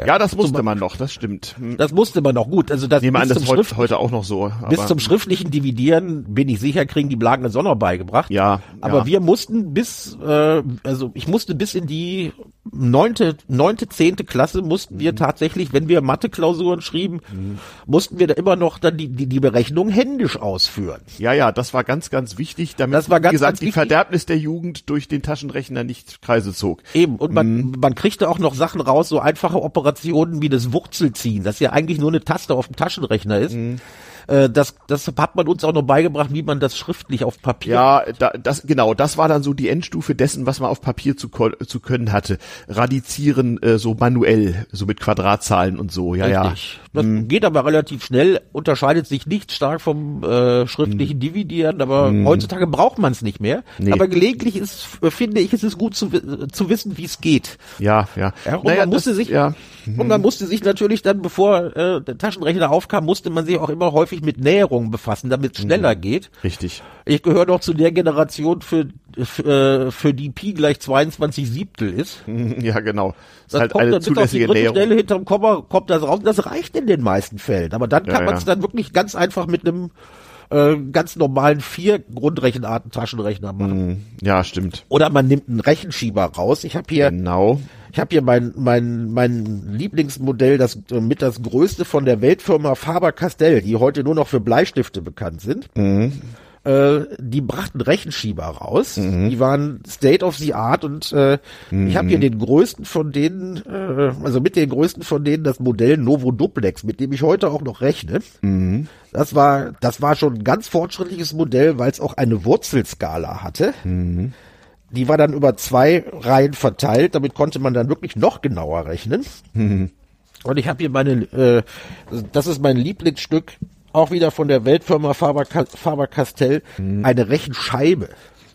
Ja, das musste man noch, das stimmt. Hm. Das musste man noch gut. Also das, Nehmen an, das heute, heute auch noch so. bis zum schriftlichen Dividieren bin ich sicher, kriegen die Blagen es auch noch beigebracht. Ja. Aber ja. wir mussten bis, äh, also ich musste bis in die neunte, neunte, zehnte Klasse mussten wir tatsächlich, wenn wir Mathe-Klausuren schrieben, mussten wir da immer noch dann die, die, die Berechnung händisch ausführen. Ja, ja, das war ganz, ganz wichtig, damit, Das war ganz, wie gesagt, ganz die wichtig. Verderbnis der Jugend durch den Taschenrechner nicht Kreise zog. Eben, und man, man kriegte auch noch Sachen raus, so einfache Operationen wie das Wurzelziehen, das ja eigentlich nur eine Taste auf dem Taschenrechner ist. Äh, Das, das hat man uns auch noch beigebracht, wie man das schriftlich auf Papier Ja, da, das genau, das war dann so die Endstufe dessen, was man auf Papier zu, zu können hatte. Radizieren äh, so manuell, so mit Quadratzahlen und so. Ja, Richtig. Das geht aber relativ schnell, unterscheidet sich nicht stark vom äh, schriftlichen Dividieren, aber heutzutage braucht man es nicht mehr. Nee. Aber gelegentlich ist, äh, finde ich, ist es gut zu, wi- zu wissen, wie es geht. ja, ja. Ja, und Naja, man musste das- sich, ja, und man musste sich natürlich dann, bevor äh, der Taschenrechner aufkam, musste man sich auch immer häufig mit Näherungen befassen, damit es schneller geht. richtig. Ich gehöre noch zu der Generation, für, für, äh, für die Pi gleich 22 Siebtel ist. Ja, genau. Ist Das halt kommt eine dann bis auf die zulässige dritte Näherung. Stelle hinterm Komma, kommt das raus. Das reicht in den meisten Fällen. Aber dann kann Ja, man es ja. dann wirklich ganz einfach mit einem äh, ganz normalen vier Grundrechenarten Taschenrechner machen. Ja, stimmt. Oder man nimmt einen Rechenschieber raus. Ich habe hier, Genau. ich habe hier mein mein mein Lieblingsmodell, das äh, mit das größte von der Weltfirma Faber-Castell, die heute nur noch für Bleistifte bekannt sind. Äh, die brachten Rechenschieber raus. Die waren State of the Art und äh, ich habe hier den größten von denen, äh, also mit den größten von denen das Modell Novo Duplex, mit dem ich heute auch noch rechne. Das war, das war schon ein ganz fortschrittliches Modell, weil es auch eine Wurzelskala hatte. Die war dann über zwei Reihen verteilt, damit konnte man dann wirklich noch genauer rechnen. Und ich habe hier meine, äh, das ist mein Lieblingsstück, auch wieder von der Weltfirma Faber, Faber-Castell, eine Rechenscheibe.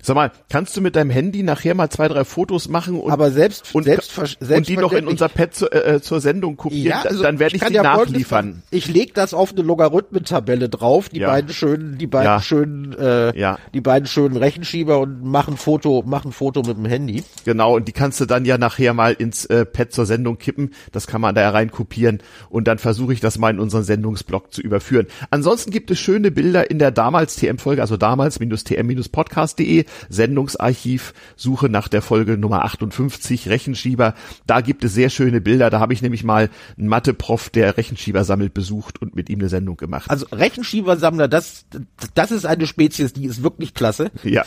Sag mal, kannst du mit deinem Handy nachher mal zwei, drei Fotos machen und, Aber selbst, und, selbst, und die noch in unser Pad zu, äh, zur Sendung kopieren? Da- dann werde ich, also kann die ja nachliefern. Ich leg das auf eine Logarithmentabelle drauf, die Ja. beiden schönen, die beiden Ja. schönen, äh, Ja. die beiden schönen Rechenschieber und machen Foto, machen Foto mit dem Handy. Genau, und die kannst du dann ja nachher mal ins äh, Pad zur Sendung kippen. Das kann man da rein kopieren und dann versuche ich das mal in unseren Sendungsblog zu überführen. Ansonsten gibt es schöne Bilder in der damals TM-Folge, also damals-tm-podcast.de, Sendungsarchiv, Suche nach der Folge Nummer 58, Rechenschieber. Da gibt es sehr schöne Bilder. Da habe ich nämlich mal einen Mathe-Prof, der Rechenschieber sammelt, besucht und mit ihm eine Sendung gemacht. Also Rechenschiebersammler, das, das ist eine Spezies, die ist wirklich klasse. ja.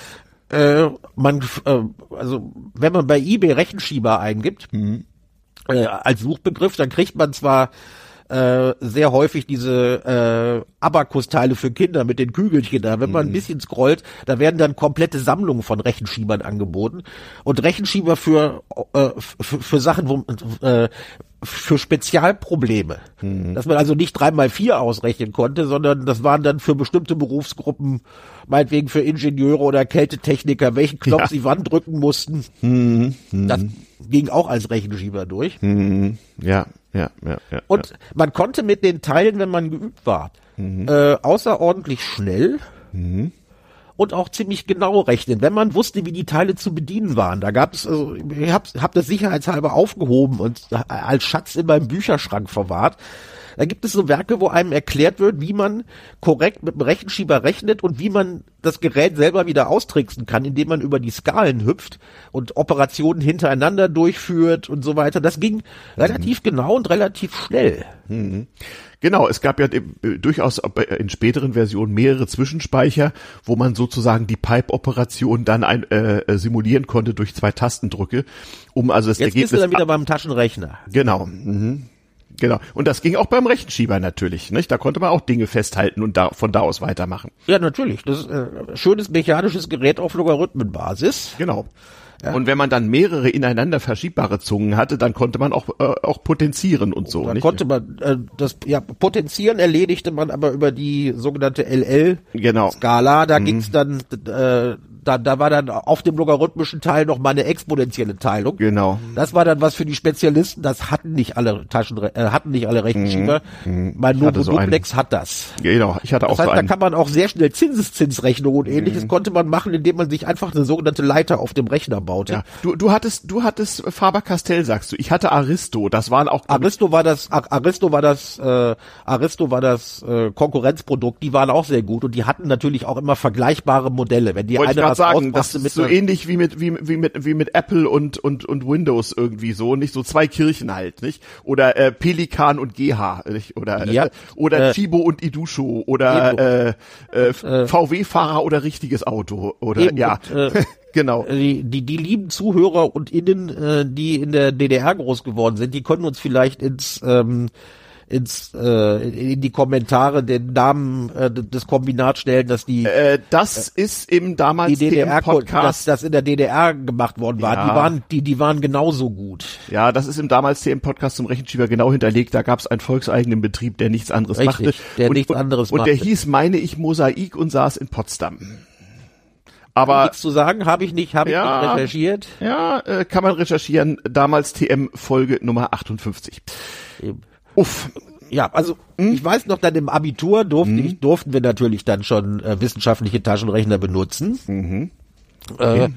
Äh, man, äh, also wenn man bei eBay Rechenschieber eingibt äh, als Suchbegriff, dann kriegt man zwar äh, sehr häufig diese äh, Abakusteile für Kinder mit den Kügelchen da. Wenn man ein bisschen scrollt, da werden dann komplette Sammlungen von Rechenschiebern angeboten und Rechenschieber für äh, für, für Sachen, wo äh, für Spezialprobleme, dass man also nicht drei mal vier ausrechnen konnte, sondern das waren dann für bestimmte Berufsgruppen, meinetwegen für Ingenieure oder Kältetechniker, welchen Knopf Ja. sie wann drücken mussten. Das ging auch als Rechenschieber durch. Mhm. Ja, ja, ja, ja. Und man konnte mit den Teilen, wenn man geübt war, äh, außerordentlich schnell und auch ziemlich genau rechnen, wenn man wusste, wie die Teile zu bedienen waren. Da gab es, also ich habe hab das sicherheitshalber aufgehoben und als Schatz in meinem Bücherschrank verwahrt. Da gibt es so Werke, wo einem erklärt wird, wie man korrekt mit dem Rechenschieber rechnet und wie man das Gerät selber wieder austricksen kann, indem man über die Skalen hüpft und Operationen hintereinander durchführt und so weiter. Das ging relativ genau und relativ schnell. Genau, es gab ja äh, durchaus in späteren Versionen mehrere Zwischenspeicher, wo man sozusagen die Pipe-Operation dann ein, äh, äh, simulieren konnte durch zwei Tastendrücke, um also das Jetzt bist du Ergebnis dann wieder beim Taschenrechner. genau. Mhm. Genau. Und das ging auch beim Rechenschieber natürlich, nicht? Da konnte man auch Dinge festhalten und da, von da aus weitermachen. Ja, natürlich. Das ist äh, schönes mechanisches Gerät auf Logarithmenbasis. Genau. Und wenn man dann mehrere ineinander verschiebbare Zungen hatte, dann konnte man auch, äh, auch potenzieren und so. Da nicht? konnte man äh, das ja Potenzieren erledigte man aber über die sogenannte LL Genau. Skala, da ging's dann äh, da, da war dann auf dem logarithmischen Teil noch mal eine exponentielle Teilung. Genau. Das war dann was für die Spezialisten, das hatten nicht alle Taschen äh, hatten nicht alle Rechenschieber. Mein Novo hatte so einen. Duplex hat das. Genau. Ich hatte auch Das heißt, so da kann man auch sehr schnell Zinseszinsrechnungen und ähnliches konnte man machen, indem man sich einfach eine sogenannte Leiter auf dem Rechner baute. Ja. Du, du hattest, du hattest Faber-Castell, sagst du. Ich hatte Aristo. Das waren auch Aristo war das Ar- Aristo war das äh, Aristo war das äh, Konkurrenzprodukt, die waren auch sehr gut und die hatten natürlich auch immer vergleichbare Modelle. Wenn die Wollte ich eine grad gerade sagen, das ist so ähnlich wie mit, wie, wie mit, wie mit Apple und, und, und Windows irgendwie so, nicht so zwei Kirchen halt, nicht? Oder, äh, Pelikan und GH, nicht? Oder, ja, äh, oder äh, Chibo und Idusho oder, äh, äh, äh VW-Fahrer oder richtiges Auto oder, eben, ja. Und, äh, Genau. Äh, die, die, die lieben Zuhörer und Innen, äh, die in der DDR groß geworden sind, die können uns vielleicht ins ähm, ins äh, in die Kommentare den Namen äh, des Kombinats stellen, dass die äh, das äh, ist im damals die DDR Podcast, das, das in der DDR gemacht worden war. Ja. Die waren die die waren genauso gut. Ja, das ist im damals TM Podcast zum Rechenschieber genau hinterlegt. Da gab es einen volkseigenen Betrieb, der nichts anderes Richtig, machte. Der und, nichts anderes und, machte. Und der hieß, meine ich, Mosaik und saß in Potsdam. Aber nichts zu sagen, habe ich nicht, habe ja, ich nicht recherchiert. Ja, äh, kann man recherchieren. Damals TM Folge Nummer 58. Eben. Uff. Ja, also hm? ich weiß noch, dann im Abitur durften, hm? ich, durften wir natürlich dann schon äh, wissenschaftliche Taschenrechner benutzen. Mhm. Äh, okay. Äh,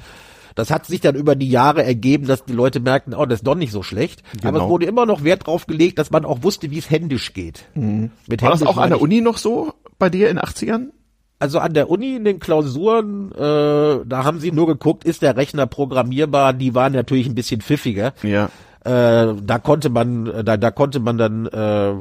das hat sich dann über die Jahre ergeben, dass die Leute merkten, oh, das ist doch nicht so schlecht. Genau. Aber es wurde immer noch Wert drauf gelegt, dass man auch wusste, wie es händisch geht. Mhm. Mit War das auch an der Uni noch so bei dir in den 80ern? Also an der Uni in den Klausuren, äh, da haben sie nur geguckt, ist der Rechner programmierbar? Die waren natürlich ein bisschen pfiffiger. Ja. Äh, da konnte man, da, da konnte man dann äh,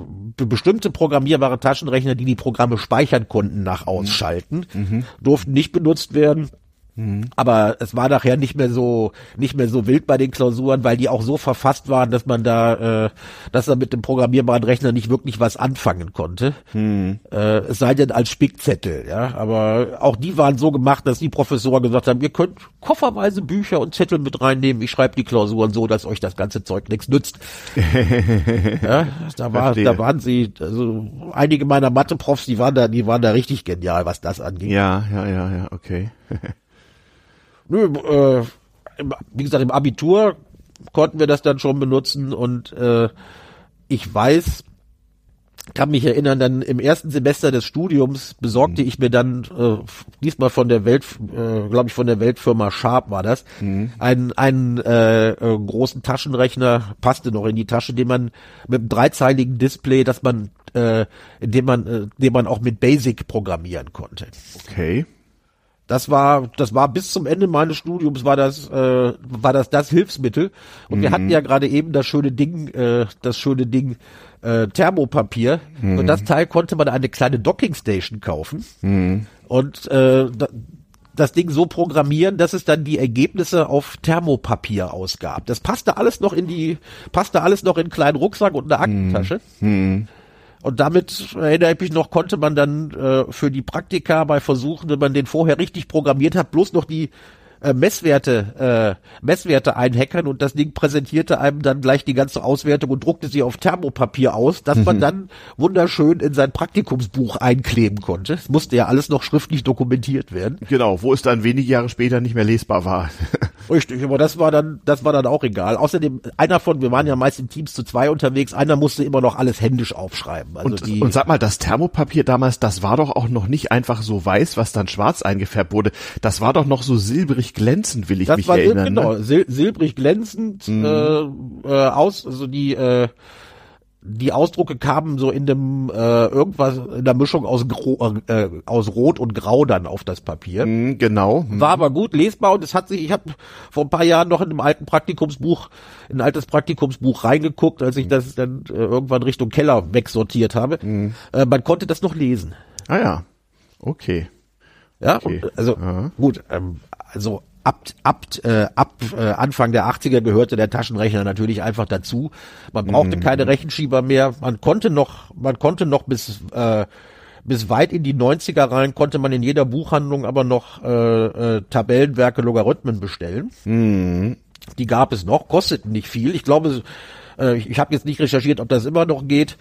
bestimmte programmierbare Taschenrechner, die die Programme speichern konnten, nach ausschalten, mhm. durften nicht benutzt werden. Mhm. Aber es war nachher nicht mehr so nicht mehr so wild bei den Klausuren, weil die auch so verfasst waren, dass man da, äh, dass man mit dem programmierbaren Rechner nicht wirklich was anfangen konnte. Mhm. Äh, es sei denn als Spickzettel, ja. Aber auch die waren so gemacht, dass die Professoren gesagt haben, ihr könnt kofferweise Bücher und Zettel mit reinnehmen. Ich schreibe die Klausuren so, dass euch das ganze Zeug nichts nützt. ja, da war, da waren sie, also einige meiner Mathe-Profs, die waren da, die waren da richtig genial, was das angeht. Ja, ja, ja, ja, okay. Nö, äh, wie gesagt, im Abitur konnten wir das dann schon benutzen und äh, ich weiß, kann mich erinnern, dann im ersten Semester des Studiums besorgte mhm. ich mir dann äh, diesmal von der Welt, äh, glaube ich, von der Weltfirma Sharp war das, mhm. einen, einen äh, äh, großen Taschenrechner, passte noch in die Tasche, den man mit einem dreizeiligen Display, dass man, äh, dem man, äh, den man auch mit Basic programmieren konnte. Okay. Das war, das war bis zum Ende meines Studiums war das, äh, war das das Hilfsmittel. Und mhm. wir hatten ja gerade eben das schöne Ding, äh, das schöne Ding äh, Thermopapier. Mhm. Und das Teil konnte man eine kleine Dockingstation kaufen. Mhm. Und äh, da, das Ding so programmieren, dass es dann die Ergebnisse auf Thermopapier ausgab. Das passte alles noch in die, passte alles noch in einen kleinen Rucksack und eine Aktentasche. Mhm. Und damit erinnere ich mich noch, konnte man dann äh, für die Praktika bei Versuchen, wenn man den vorher richtig programmiert hat, bloß noch die äh, Messwerte, äh, Messwerte einhackern und das Ding präsentierte einem dann gleich die ganze Auswertung und druckte sie auf Thermopapier aus, dass mhm. man dann wunderschön in sein Praktikumsbuch einkleben konnte. Es musste ja alles noch schriftlich dokumentiert werden. Genau, wo es dann wenige Jahre später nicht mehr lesbar war. Richtig, aber das war dann, das war dann auch egal. Außerdem, einer von, wir waren ja meist in Teams zu zwei unterwegs, einer musste immer noch alles händisch aufschreiben. Also und, die, und sag mal, das Thermopapier damals, das war doch auch noch nicht einfach so weiß, was dann schwarz eingefärbt wurde. Das war doch noch so silbrig glänzend, will ich das mich war erinnern. Genau, ne? sil silbrig glänzend, mhm. äh, äh, aus, also die, äh, die Ausdrucke kamen so in dem äh, irgendwas in der Mischung aus Gro äh, aus Rot und Grau dann auf das Papier. Mm, genau. Mm. War aber gut lesbar und es hat sich, ich habe vor ein paar Jahren noch in einem alten Praktikumsbuch, in ein altes Praktikumsbuch reingeguckt, als ich mm. das dann äh, irgendwann Richtung Keller wegsortiert habe. Mm. Äh, man konnte das noch lesen. Ah ja. Okay. Ja, okay. Und, also Aha. gut, ähm, also ab, ab, äh, ab äh, Anfang der 80er gehörte der Taschenrechner natürlich einfach dazu. Man brauchte mhm. keine Rechenschieber mehr. Man konnte noch, man konnte noch bis äh, bis weit in die 90er rein konnte man in jeder Buchhandlung aber noch äh, äh, Tabellenwerke, Logarithmen bestellen. Mhm. Die gab es noch, kosteten nicht viel. Ich glaube, äh, ich, ich habe jetzt nicht recherchiert, ob das immer noch geht.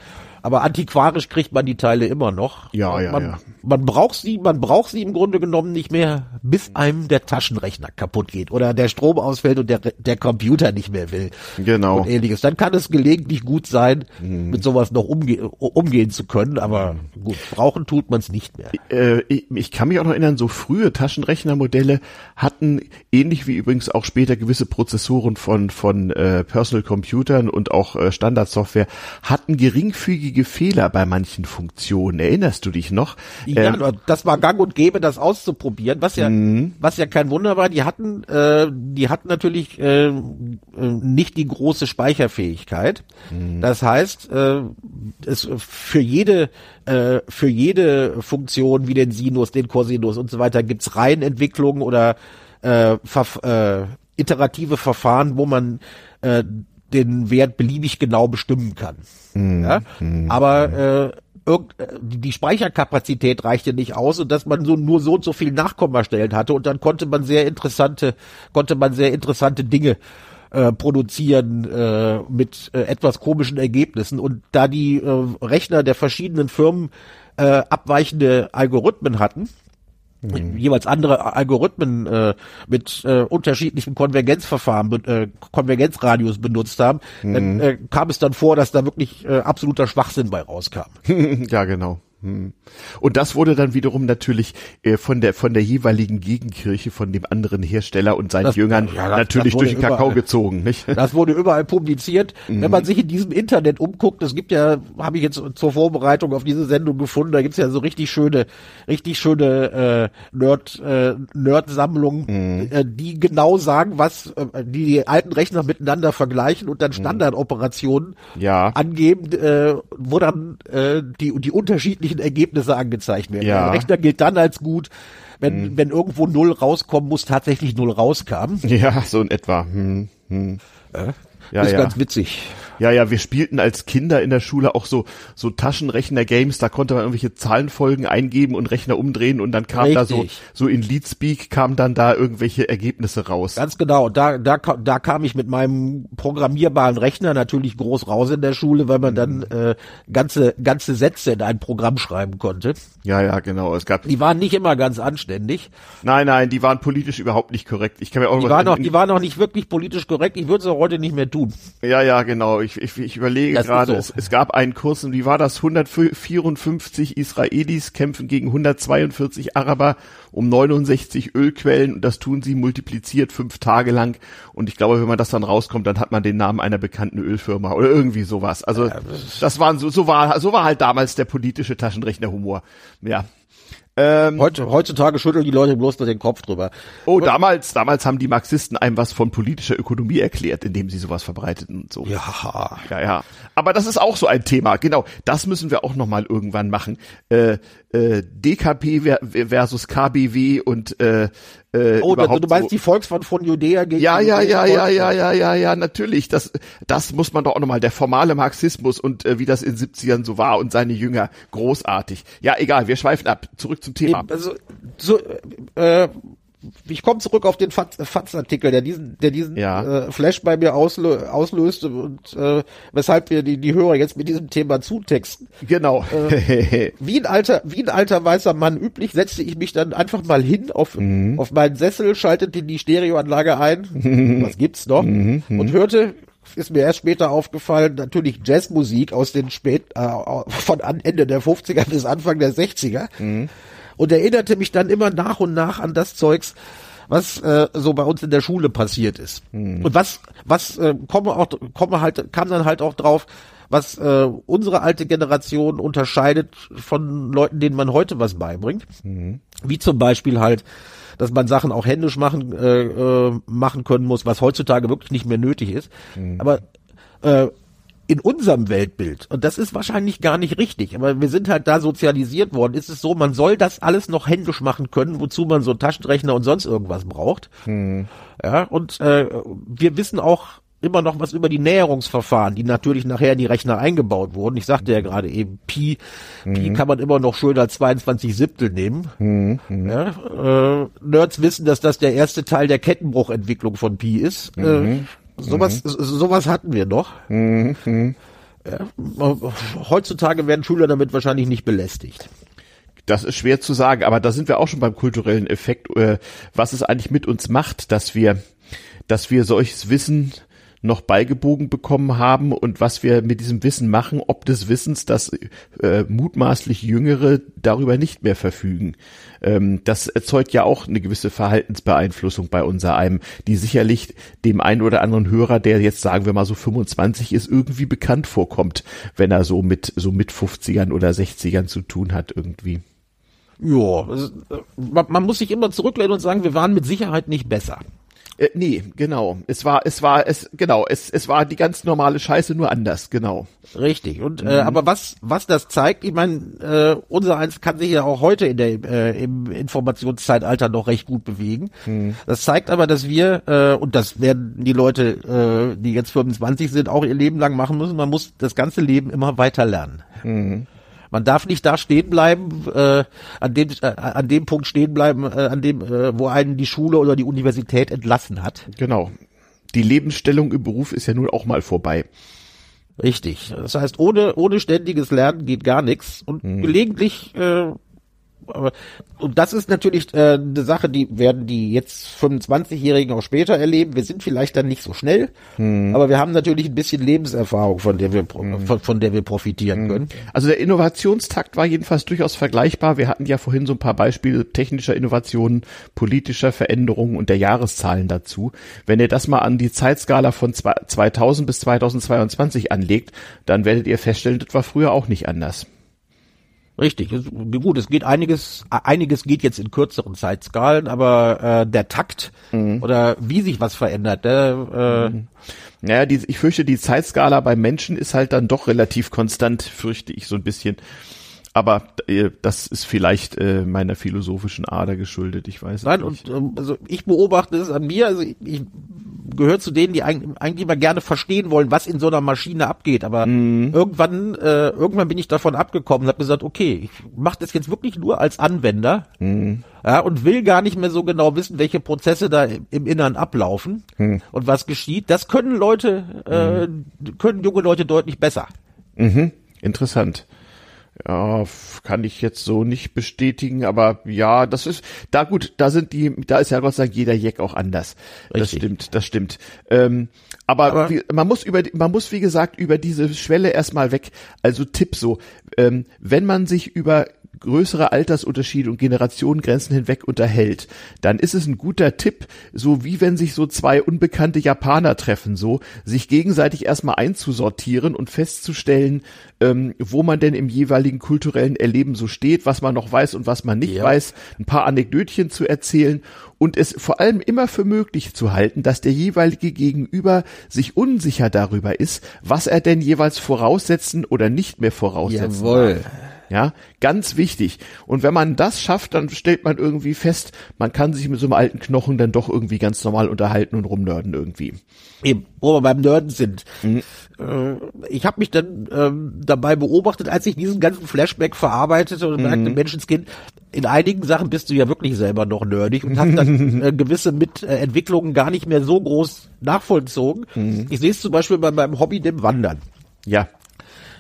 Aber antiquarisch kriegt man die Teile immer noch. Ja, ja, man, ja. Man braucht sie, man braucht sie im Grunde genommen nicht mehr, bis einem der Taschenrechner kaputt geht oder der Strom ausfällt und der, der Computer nicht mehr will. Genau. Und ähnliches. Dann kann es gelegentlich gut sein, mhm. mit sowas noch umge umgehen zu können, aber gut, brauchen tut man es nicht mehr. Äh, ich, ich kann mich auch noch erinnern, so frühe Taschenrechnermodelle hatten, ähnlich wie übrigens auch später gewisse Prozessoren von, von äh, Personal Computern und auch äh, Standardsoftware, hatten geringfügige häufige Fehler bei manchen Funktionen. Erinnerst du dich noch? Ja, ähm, das war gang und gäbe, das auszuprobieren, was ja, mhm. was ja kein Wunder war. Die hatten, äh, die hatten natürlich äh, nicht die große Speicherfähigkeit. Mhm. Das heißt, äh, es für jede äh, für jede Funktion wie den Sinus, den Cosinus und so weiter gibt's Reihenentwicklungen oder äh, Verf äh, iterative Verfahren, wo man äh, den Wert beliebig genau bestimmen kann. Mhm. Ja? Mhm. Aber äh, äh die Speicherkapazität reichte nicht aus und dass man so nur so und so viel Nachkommastellen hatte und dann konnte man sehr interessante konnte man sehr interessante Dinge äh, produzieren äh, mit äh, etwas komischen Ergebnissen und da die äh, Rechner der verschiedenen Firmen äh, abweichende Algorithmen hatten, mhm. jeweils andere Algorithmen äh, mit äh, unterschiedlichen Konvergenzverfahren, äh, Konvergenzradius benutzt haben, mhm. dann äh, kam es dann vor, dass da wirklich äh, absoluter Schwachsinn bei rauskam. ja, genau. Hm. Und das wurde dann wiederum natürlich äh, von der von der jeweiligen Gegenkirche von dem anderen Hersteller und seinen das, Jüngern ja, das, natürlich das durch den Kakao gezogen, nicht? Das wurde überall publiziert. Mhm. Wenn man sich in diesem Internet umguckt, es gibt ja, habe ich jetzt zur Vorbereitung auf diese Sendung gefunden, da gibt's ja so richtig schöne, richtig schöne äh, Nerd äh, Nerd-Sammlungen, mhm. äh, die genau sagen, was äh, die, alten Rechner miteinander vergleichen und dann mhm. Standardoperationen ja. angeben, äh, wo dann äh, die die unterschiedlichen unterschiedlichen Ergebnisse angezeigt werden. Ja. Der Rechner gilt dann als gut, wenn, hm. wenn irgendwo Null rauskommen muss, tatsächlich Null rauskam. Ja, so in etwa. Hm, hm. Äh, ja, ist ja. ganz witzig. Ja, ja, wir spielten als Kinder in der Schule auch so, so Taschenrechner-Games, da konnte man irgendwelche Zahlenfolgen eingeben und Rechner umdrehen und dann kam Richtig. da so, so in Leadspeak kam dann da irgendwelche Ergebnisse raus. Ganz genau. Da, da, da kam ich mit meinem programmierbaren Rechner natürlich groß raus in der Schule, weil man dann äh, ganze, ganze Sätze in ein Programm schreiben konnte. Ja, ja, genau. Es gab. Die waren nicht immer ganz anständig. Nein, nein, die waren politisch überhaupt nicht korrekt. Ich kann mir auch die waren noch, die waren noch nicht wirklich politisch korrekt. Ich würde es auch heute nicht mehr tun. Ja, ja, genau ich, ich, ich überlege gerade, so. es, es gab einen Kurs, und wie war das? 154 Israelis kämpfen gegen 142 Araber um 69 Ölquellen und das tun sie multipliziert fünf Tage lang. Und ich glaube, wenn man das dann rauskommt, dann hat man den Namen einer bekannten Ölfirma oder irgendwie sowas. Also das waren so, so war, so war halt damals der politische Taschenrechnerhumor. Ja. Ähm, heutzutage schütteln die Leute bloß noch den Kopf drüber. Oh, damals, damals haben die Marxisten einem was von politischer Ökonomie erklärt, indem sie sowas verbreiteten und so. Ja. Ja, ja. Aber das ist auch so ein Thema. Genau. Das müssen wir auch nochmal irgendwann machen. Äh, äh, DKP versus KBW und äh, äh, oh, du meinst so. die Volksfront von Judäa gegen Ja, ja, ja, ja, ja, ja, ja, ja, natürlich. Das, das muss man doch auch nochmal. Der formale Marxismus und äh, wie das in 70ern so war und seine Jünger großartig. Ja, egal, wir schweifen ab. Zurück zum Thema. Also, so, äh, ich komme zurück auf den FATS-Artikel, der diesen, der diesen ja. äh, Flash bei mir auslö auslöste und äh, weshalb wir die, die Hörer jetzt mit diesem Thema zutexten. Genau. Äh, wie ein alter, wie ein alter weißer Mann üblich, setzte ich mich dann einfach mal hin auf, mhm. auf meinen Sessel, schaltete die Stereoanlage ein, was gibt's noch, mhm. und hörte ist mir erst später aufgefallen, natürlich Jazzmusik aus den spät, äh, von Ende der 50er bis Anfang der 60er. Mhm und erinnerte mich dann immer nach und nach an das Zeugs, was äh, so bei uns in der Schule passiert ist. Hm. Und was, was äh, komme auch, komme halt, kam dann halt auch drauf, was äh, unsere alte Generation unterscheidet von Leuten, denen man heute was beibringt. Mhm. Wie zum Beispiel halt, dass man Sachen auch händisch machen, äh, äh, machen können muss, was heutzutage wirklich nicht mehr nötig ist. Mhm. Aber äh, in unserem Weltbild, und das ist wahrscheinlich gar nicht richtig, aber wir sind halt da sozialisiert worden, ist es so, man soll das alles noch händisch machen können, wozu man so Taschenrechner und sonst irgendwas braucht. Hm. Ja, und äh, wir wissen auch immer noch was über die Näherungsverfahren, die natürlich nachher in die Rechner eingebaut wurden. Ich sagte ja gerade eben, Pi, mhm. Pi kann man immer noch schön als 22 Siebtel nehmen. Mhm. Ja, äh, Nerds wissen, dass das der erste Teil der Kettenbruchentwicklung von Pi ist. Äh, mhm. Äh, Sowas, mhm. sowas hatten wir noch. Mhm. Ja, heutzutage werden Schüler damit wahrscheinlich nicht belästigt. Das ist schwer zu sagen, aber da sind wir auch schon beim kulturellen Effekt, äh, was es eigentlich mit uns macht, dass wir, dass wir solches Wissen noch beigebogen bekommen haben und was wir mit diesem Wissen machen, ob des Wissens, dass äh, mutmaßlich Jüngere darüber nicht mehr verfügen. Ähm, das erzeugt ja auch eine gewisse Verhaltensbeeinflussung bei unser einem, die sicherlich dem einen oder anderen Hörer, der jetzt sagen wir mal so 25 ist, irgendwie bekannt vorkommt, wenn er so mit so mit 50ern oder 60ern zu tun hat irgendwie. Ja, man muss sich immer zurücklehnen und sagen, wir waren mit Sicherheit nicht besser. Äh, nee, genau. Es war, es war, es, genau, es, es war die ganz normale Scheiße, nur anders, genau. Richtig. Und äh, mhm. aber was, was das zeigt, ich meine, äh, unser eins kann sich ja auch heute in der äh, im Informationszeitalter noch recht gut bewegen. Mhm. Das zeigt aber, dass wir äh, und das werden die Leute, äh, die jetzt 25 sind, auch ihr Leben lang machen müssen. Man muss das ganze Leben immer weiter lernen. Mhm. Man darf nicht da stehen bleiben, äh, an dem äh, an dem Punkt stehen bleiben, äh, an dem äh, wo einen die Schule oder die Universität entlassen hat. Genau. Die Lebensstellung im Beruf ist ja nun auch mal vorbei. Richtig. Das heißt, ohne ohne ständiges Lernen geht gar nichts und hm. gelegentlich äh, und das ist natürlich äh, eine Sache, die werden die jetzt 25-Jährigen auch später erleben. Wir sind vielleicht dann nicht so schnell, hm. aber wir haben natürlich ein bisschen Lebenserfahrung, von der wir hm. von, von, der wir profitieren hm. können. Also der Innovationstakt war jedenfalls durchaus vergleichbar. Wir hatten ja vorhin so ein paar Beispiele technischer Innovationen, politischer Veränderungen und der Jahreszahlen dazu. Wenn ihr das mal an die Zeitskala von 2000 bis 2022 anlegt, dann werdet ihr feststellen, das war früher auch nicht anders. Richtig, gut, es geht einiges, einiges geht jetzt in kürzeren Zeitskalen, aber äh, der Takt mhm. oder wie sich was verändert, der, äh, mhm. Naja, die, ich fürchte, die Zeitskala beim Menschen ist halt dann doch relativ konstant, fürchte ich so ein bisschen. Aber äh, das ist vielleicht äh, meiner philosophischen Ader geschuldet, ich weiß Nein, nicht. und ähm, also ich beobachte es an mir, also ich, ich gehöre zu denen, die eigentlich immer gerne verstehen wollen, was in so einer Maschine abgeht. Aber mhm. irgendwann, äh, irgendwann bin ich davon abgekommen und habe gesagt, okay, ich mache das jetzt wirklich nur als Anwender mhm. ja, und will gar nicht mehr so genau wissen, welche Prozesse da im Innern ablaufen mhm. und was geschieht. Das können Leute, äh, mhm. können junge Leute deutlich besser. Mhm. Interessant. Ja, kann ich jetzt so nicht bestätigen, aber ja, das ist, da gut, da sind die, da ist ja Gott sei Dank jeder Jack auch anders. Richtig. Das stimmt, das stimmt. Ähm, aber, aber wie, man muss über, man muss wie gesagt über diese Schwelle erstmal weg. Also Tipp so, ähm, wenn man sich über größere Altersunterschiede und Generationengrenzen hinweg unterhält, dann ist es ein guter Tipp, so wie wenn sich so zwei unbekannte Japaner treffen, so sich gegenseitig erstmal einzusortieren und festzustellen, ähm, wo man denn im jeweiligen kulturellen Erleben so steht, was man noch weiß und was man nicht ja. weiß, ein paar Anekdötchen zu erzählen und es vor allem immer für möglich zu halten, dass der jeweilige Gegenüber sich unsicher darüber ist, was er denn jeweils voraussetzen oder nicht mehr voraussetzen Jawohl. Ja, ganz wichtig. Und wenn man das schafft, dann stellt man irgendwie fest, man kann sich mit so einem alten Knochen dann doch irgendwie ganz normal unterhalten und rumnörden irgendwie. Eben, wo wir beim Nörden sind. Mhm. Äh, ich habe mich dann ähm, dabei beobachtet, als ich diesen ganzen Flashback verarbeitete und merkte, mhm. Menschenskind, in einigen Sachen bist du ja wirklich selber noch nerdig und hast dann äh, gewisse Mitentwicklungen gar nicht mehr so groß nachvollzogen. Mhm. Ich sehe es zum Beispiel bei meinem Hobby, dem Wandern. Ja.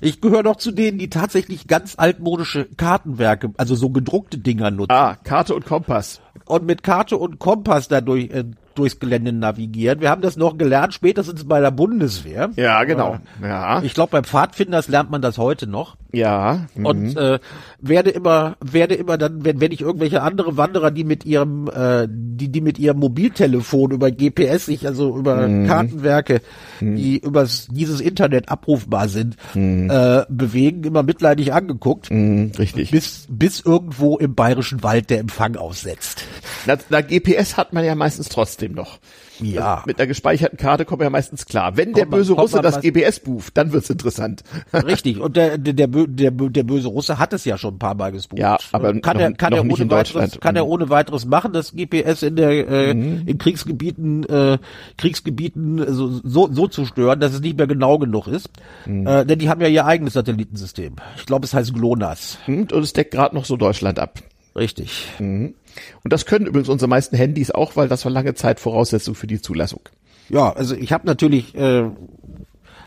Ich gehöre noch zu denen, die tatsächlich ganz altmodische Kartenwerke, also so gedruckte Dinger nutzen. Ah, Karte und Kompass. Und mit Karte und Kompass dadurch äh, durchs Gelände navigieren. Wir haben das noch gelernt, spätestens bei der Bundeswehr. Ja, genau. Ja. Ich glaube, beim Pfadfinders lernt man das heute noch. Ja. Mhm. Und äh, werde immer, werde immer dann, wenn, wenn ich irgendwelche andere Wanderer, die mit ihrem, äh, die, die mit ihrem Mobiltelefon über GPS sich, also über mhm. Kartenwerke, mhm. die über dieses Internet abrufbar sind, mhm. äh, bewegen, immer mitleidig angeguckt. Mhm, richtig. Bis, bis irgendwo im bayerischen Wald der Empfang aussetzt. Na, na, GPS hat man ja meistens trotzdem noch. Ja. Also mit einer gespeicherten Karte kommt ja meistens klar. Wenn kommt der böse man, Russe das GPS bucht, dann wird's interessant. Richtig. Und der, der, der, der, der böse Russe hat es ja schon ein paar Mal gesbucht. Ja, aber kann er, kann er ohne weiteres, kann er ohne weiteres machen, das GPS in der, äh, mhm. in Kriegsgebieten, äh, Kriegsgebieten so, so, so zu stören, dass es nicht mehr genau genug ist. Mhm. Äh, denn die haben ja ihr eigenes Satellitensystem. Ich glaube, es heißt GLONASS. Mhm. Und es deckt gerade noch so Deutschland ab. Richtig. Mhm. Und das können übrigens unsere meisten Handys auch, weil das war lange Zeit Voraussetzung für die Zulassung. Ja, also ich habe natürlich äh,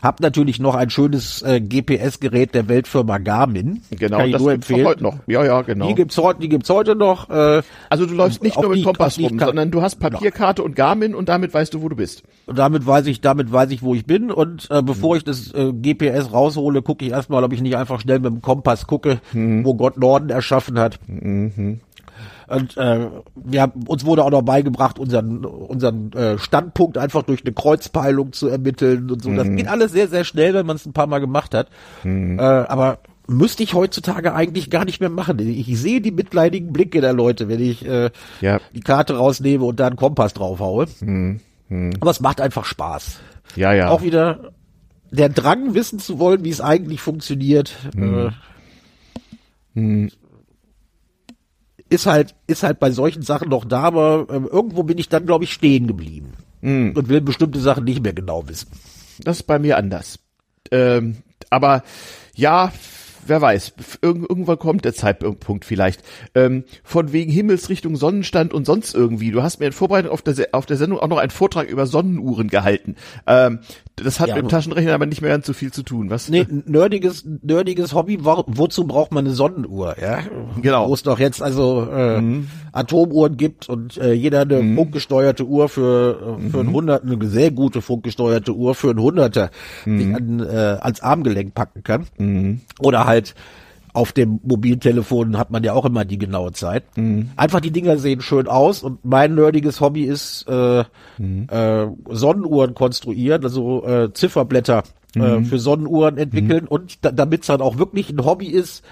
Hab natürlich noch ein schönes äh, GPS-Gerät der Weltfirma Garmin. Genau, Kann ich das nur empfehlen. heute noch. Ja, ja, genau. Die gibt's heute, die gibt's heute noch. Äh, Also du läufst nicht nur mit die- Kompass rum, sondern du hast Papierkarte und Garmin und damit weißt du, wo du bist. Und damit weiß ich, damit weiß ich, wo ich bin. Und äh, bevor ich das äh, GPS raushole, gucke ich erstmal, ob ich nicht einfach schnell mit dem Kompass gucke, wo Gott Norden erschaffen hat. Und äh, wir haben, uns wurde auch noch beigebracht, unseren, unseren äh, Standpunkt einfach durch eine Kreuzpeilung zu ermitteln und so. Das geht alles sehr, sehr schnell, wenn man es ein paar Mal gemacht hat. Äh, aber müsste ich heutzutage eigentlich gar nicht mehr machen. Ich sehe die mitleidigen Blicke der Leute, wenn ich äh, Ja. die Karte rausnehme und da einen Kompass draufhaue. Aber es macht einfach Spaß. Ja, ja. Auch wieder der Drang, wissen zu wollen, wie es eigentlich funktioniert, äh, ist halt ist halt bei solchen Sachen noch da, aber ähm, irgendwo bin ich dann, glaube ich, stehen geblieben und will bestimmte Sachen nicht mehr genau wissen. Das ist bei mir anders. Ähm, aber ja, wer weiß, irg irgendwann kommt der Zeitpunkt vielleicht. Ähm, von wegen Himmelsrichtung Sonnenstand und sonst irgendwie. Du hast mir in Vorbereitung auf der, Se auf der Sendung auch noch einen Vortrag über Sonnenuhren gehalten. Ähm, das hat Ja, mit dem Taschenrechner aber nicht mehr ganz so viel zu tun. Was? Nee, ein nerdiges, nerdiges Hobby, wo, wozu braucht man eine Sonnenuhr, ja? Genau. Wo es doch jetzt also äh, Atomuhren gibt und äh, jeder eine funkgesteuerte Uhr für, äh, für einen Hundert, eine sehr gute funkgesteuerte Uhr für einen Hunderter sich an, äh, ans Armgelenk packen kann. Oder halt auf dem Mobiltelefon hat man ja auch immer die genaue Zeit. Einfach die Dinger sehen schön aus und mein nerdiges Hobby ist äh, äh, Sonnenuhren konstruieren, also äh, Zifferblätter äh, für Sonnenuhren entwickeln und da, damit es dann auch wirklich ein Hobby ist,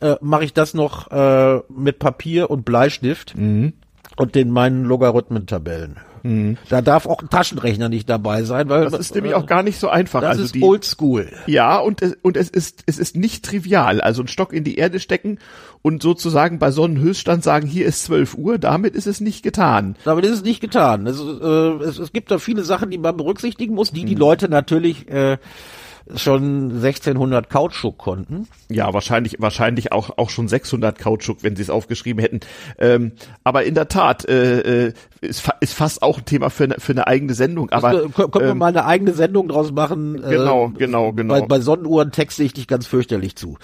äh, mache ich das noch äh, mit Papier und Bleistift und den meinen Logarithmentabellen. Da darf auch ein Taschenrechner nicht dabei sein, weil Das ist nämlich auch gar nicht so einfach. das also ist die, oldschool. Ja, und es, und es ist, es ist nicht trivial. Also einen Stock in die Erde stecken und sozusagen bei Sonnenhöchststand sagen, hier ist 12 Uhr, damit ist es nicht getan. Damit ist es nicht getan. Es, äh, es, es gibt da viele Sachen, die man berücksichtigen muss, die die Leute natürlich äh, schon 1600 Kautschuk konnten. Ja, wahrscheinlich, wahrscheinlich auch, auch schon 600 Kautschuk, wenn sie es aufgeschrieben hätten. Ähm, aber in der Tat, äh, äh, ist, fa ist fast auch ein Thema für eine, für eine eigene Sendung. Aber äh, können wir ähm, mal eine eigene Sendung draus machen. Genau, äh, genau, genau. Bei, bei Sonnenuhren texte ich dich ganz fürchterlich zu.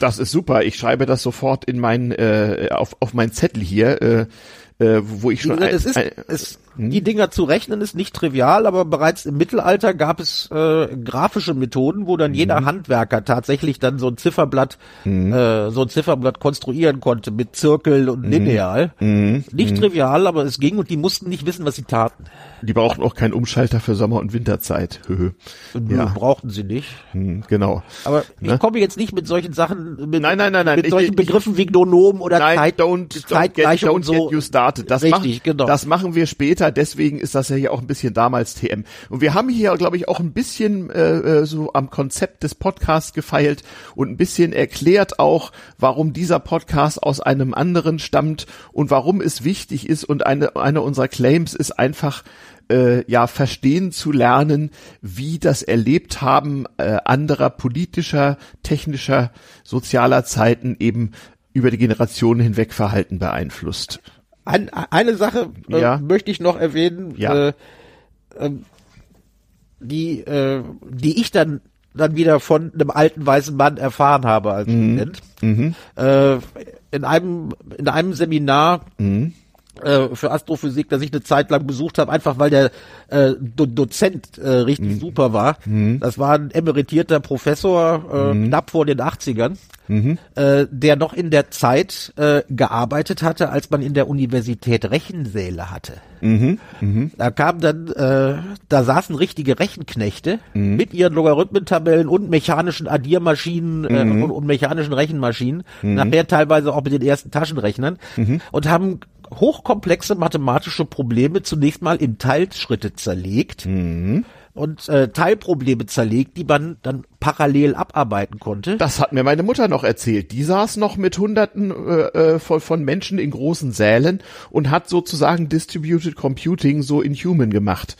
das ist super. Ich schreibe das sofort in mein, äh, auf, auf mein Zettel hier, äh, äh, wo ich schon gesagt, ein, es ist, ein, es, die Dinger zu rechnen ist nicht trivial, aber bereits im Mittelalter gab es äh, grafische Methoden, wo dann Mhm. jeder Handwerker tatsächlich dann so ein Zifferblatt, Mhm. äh, so ein Zifferblatt konstruieren konnte mit Zirkel und Lineal. Mhm. Nicht trivial, aber es ging und die mussten nicht wissen, was sie taten. die brauchen auch keinen Umschalter für Sommer- und Winterzeit. Nö, Ja. brauchten sie nicht. Genau. Aber Ne? ich komme jetzt nicht mit solchen Sachen, mit, Nein, nein, nein, nein. mit Ich- solchen ich- Begriffen wie Gnonom oder Nein, Zeit, don't, don't, get, don't und so. get you started. Das, Richtig, machen, genau. das machen wir später, deswegen ist das ja hier auch ein bisschen damals TM. Und wir haben hier, glaube ich, auch ein bisschen äh, äh, so am Konzept des Podcasts gefeilt und ein bisschen erklärt auch, warum dieser Podcast aus einem anderen stammt und warum es wichtig ist. Und eine, eine unserer Claims ist einfach, äh, ja verstehen zu lernen, wie das erlebt haben äh, anderer politischer, technischer, sozialer Zeiten eben über die Generationen hinweg Verhalten beeinflusst. Ein, eine Sache äh, Ja. möchte ich noch erwähnen, Ja. äh, ähm, die, äh, die ich dann dann wieder von einem alten weißen Mann erfahren habe als Mhm. Student. Äh, in einem in einem Seminar Mhm. Äh, für Astrophysik, das ich eine Zeit lang besucht habe, einfach weil der äh, Do Dozent äh, richtig Mhm. super war. Das war ein emeritierter Professor, äh, Mhm. knapp vor den 80ern, äh, der noch in der Zeit äh, gearbeitet hatte, als man in der Universität Rechensäle hatte. Da kamen dann, äh, da saßen richtige Rechenknechte mit ihren Logarithmentabellen und mechanischen Addiermaschinen äh, und, und mechanischen Rechenmaschinen, nachher teilweise auch mit den ersten Taschenrechnern und haben hochkomplexe mathematische Probleme zunächst mal in Teilschritte zerlegt und äh, Teilprobleme zerlegt, die man dann parallel abarbeiten konnte. Das hat mir meine Mutter noch erzählt. Die saß noch mit Hunderten äh, äh, von, von Menschen in großen Sälen und hat sozusagen Distributed Computing so in Human gemacht.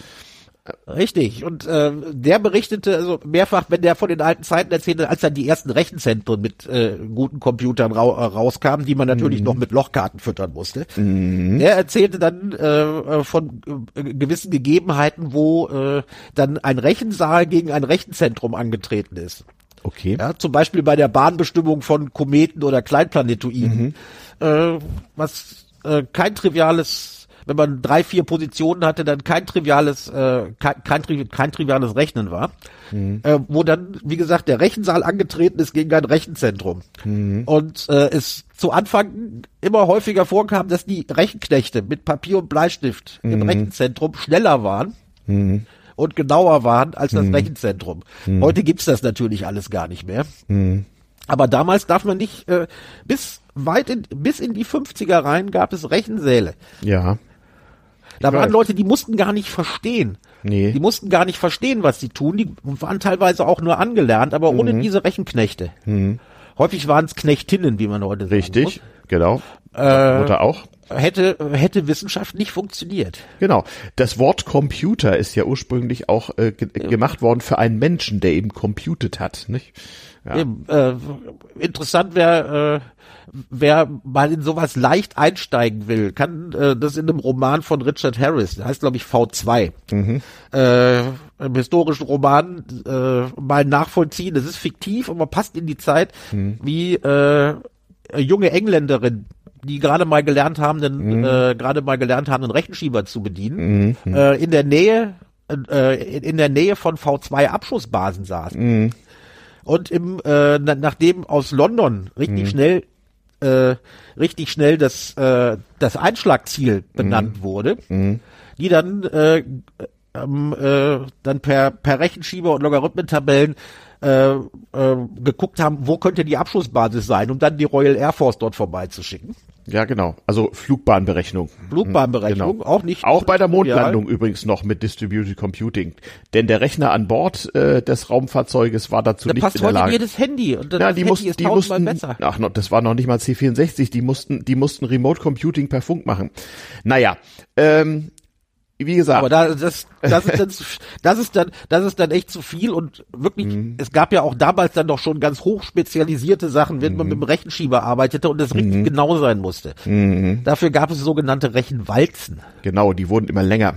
Richtig. Und äh, der berichtete also mehrfach, wenn der von den alten Zeiten erzählte, als dann die ersten Rechenzentren mit äh, guten Computern ra äh, rauskamen, die man natürlich mhm. noch mit Lochkarten füttern musste. Mhm. Der erzählte dann äh, von äh, gewissen Gegebenheiten, wo äh, dann ein Rechensaal gegen ein Rechenzentrum angetreten ist. Okay. Ja, zum Beispiel bei der Bahnbestimmung von Kometen oder Kleinplanetoiden, mhm. äh, was äh, kein triviales wenn man drei, vier Positionen hatte, dann kein triviales, äh, kein, kein, kein triviales Rechnen war. Mhm. Äh, wo dann, wie gesagt, der Rechensaal angetreten ist gegen ein Rechenzentrum. Mhm. Und äh, es zu Anfang immer häufiger vorkam, dass die Rechenknechte mit Papier und Bleistift mhm. im Rechenzentrum schneller waren. Mhm und genauer waren als das mhm. Rechenzentrum. Mhm. Heute gibt's das natürlich alles gar nicht mehr. Aber damals darf man nicht, äh, bis weit in, bis in die 50er rein gab es Rechensäle. Ja. Da waren Leute, die mussten gar nicht verstehen. Nee. Die mussten gar nicht verstehen, was sie tun. Die waren teilweise auch nur angelernt, aber ohne mhm. diese Rechenknechte. Mhm. Häufig waren es Knechtinnen, wie man heute sagt. Richtig, genau. Äh, Mutter auch hätte hätte Wissenschaft nicht funktioniert. Genau. Das Wort Computer ist ja ursprünglich auch äh, ge ja. gemacht worden für einen Menschen, der eben computed hat, nicht? Ja. Eben, äh, interessant wäre, äh, wer mal in sowas leicht einsteigen will, kann äh, das in einem Roman von Richard Harris, der heißt glaube ich V2, mhm. äh, im historischen Roman äh, mal nachvollziehen. Das ist fiktiv, aber passt in die Zeit, mhm. wie äh, junge Engländerin die gerade mal gelernt haben, den, mhm. äh, gerade mal gelernt haben, einen Rechenschieber zu bedienen, mhm. äh, in der Nähe äh, in der Nähe von V2 Abschussbasen saßen. Mhm und im äh, na, nachdem aus London richtig mhm. schnell äh, richtig schnell das äh, das Einschlagziel benannt mhm. wurde, mhm. die dann äh, ähm, äh, dann per per Rechenschieber und Logarithmentabellen äh, äh, geguckt haben, wo könnte die Abschussbasis sein, um dann die Royal Air Force dort vorbeizuschicken. Ja, genau. Also Flugbahnberechnung. Flugbahnberechnung, genau. auch nicht. Auch bei der Mondlandung ja. übrigens noch mit Distributed Computing. Denn der Rechner an Bord äh, des Raumfahrzeuges war dazu da nicht in der Lage. jedes Handy und ja, die, Handy die mussten, besser. Ach, das war noch nicht mal C64, die mussten, die mussten Remote Computing per Funk machen. Naja, ähm, wie gesagt. Aber da, das, das ist dann, das ist dann, das ist dann echt zu viel und wirklich, mhm. es gab ja auch damals dann doch schon ganz hochspezialisierte Sachen, wenn mhm. man mit dem Rechenschieber arbeitete und es richtig mhm. genau sein musste. Mhm. Dafür gab es sogenannte Rechenwalzen. Genau, die wurden immer länger.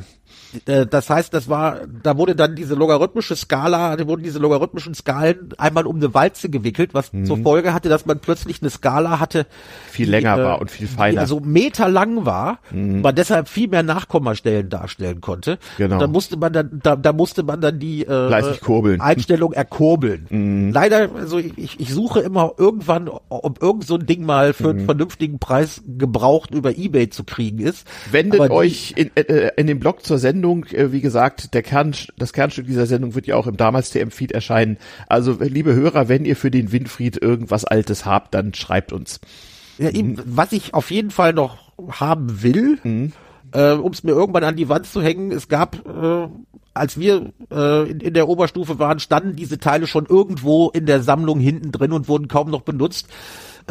Äh, das heißt, das war, da wurde dann diese logarithmische Skala, da wurden diese logarithmischen Skalen einmal um eine Walze gewickelt, was mhm. zur Folge hatte, dass man plötzlich eine Skala hatte, viel die, länger äh, war und viel feiner, die also meterlang war, mhm. man deshalb viel mehr Nachkommastellen darstellen konnte. Genau. Und dann musste man dann, da, da musste man dann die äh. Einstellung erkurbeln. Mhm. Leider, also ich, ich suche immer irgendwann, ob irgend so ein Ding mal für einen mhm. vernünftigen Preis gebraucht über Ebay zu kriegen ist. Wendet euch in, äh, in dem Blog zur Sendung Sendung, äh, wie gesagt, der Kern, das Kernstück dieser Sendung wird ja auch im damals TM-Feed erscheinen. Also, liebe Hörer, wenn ihr für den Winfried irgendwas Altes habt, dann schreibt uns. Ja, eben, was ich auf jeden Fall noch haben will, mhm. äh, um es mir irgendwann an die Wand zu hängen, es gab, äh, als wir äh, in, in der Oberstufe waren, standen diese Teile schon irgendwo in der Sammlung hinten drin und wurden kaum noch benutzt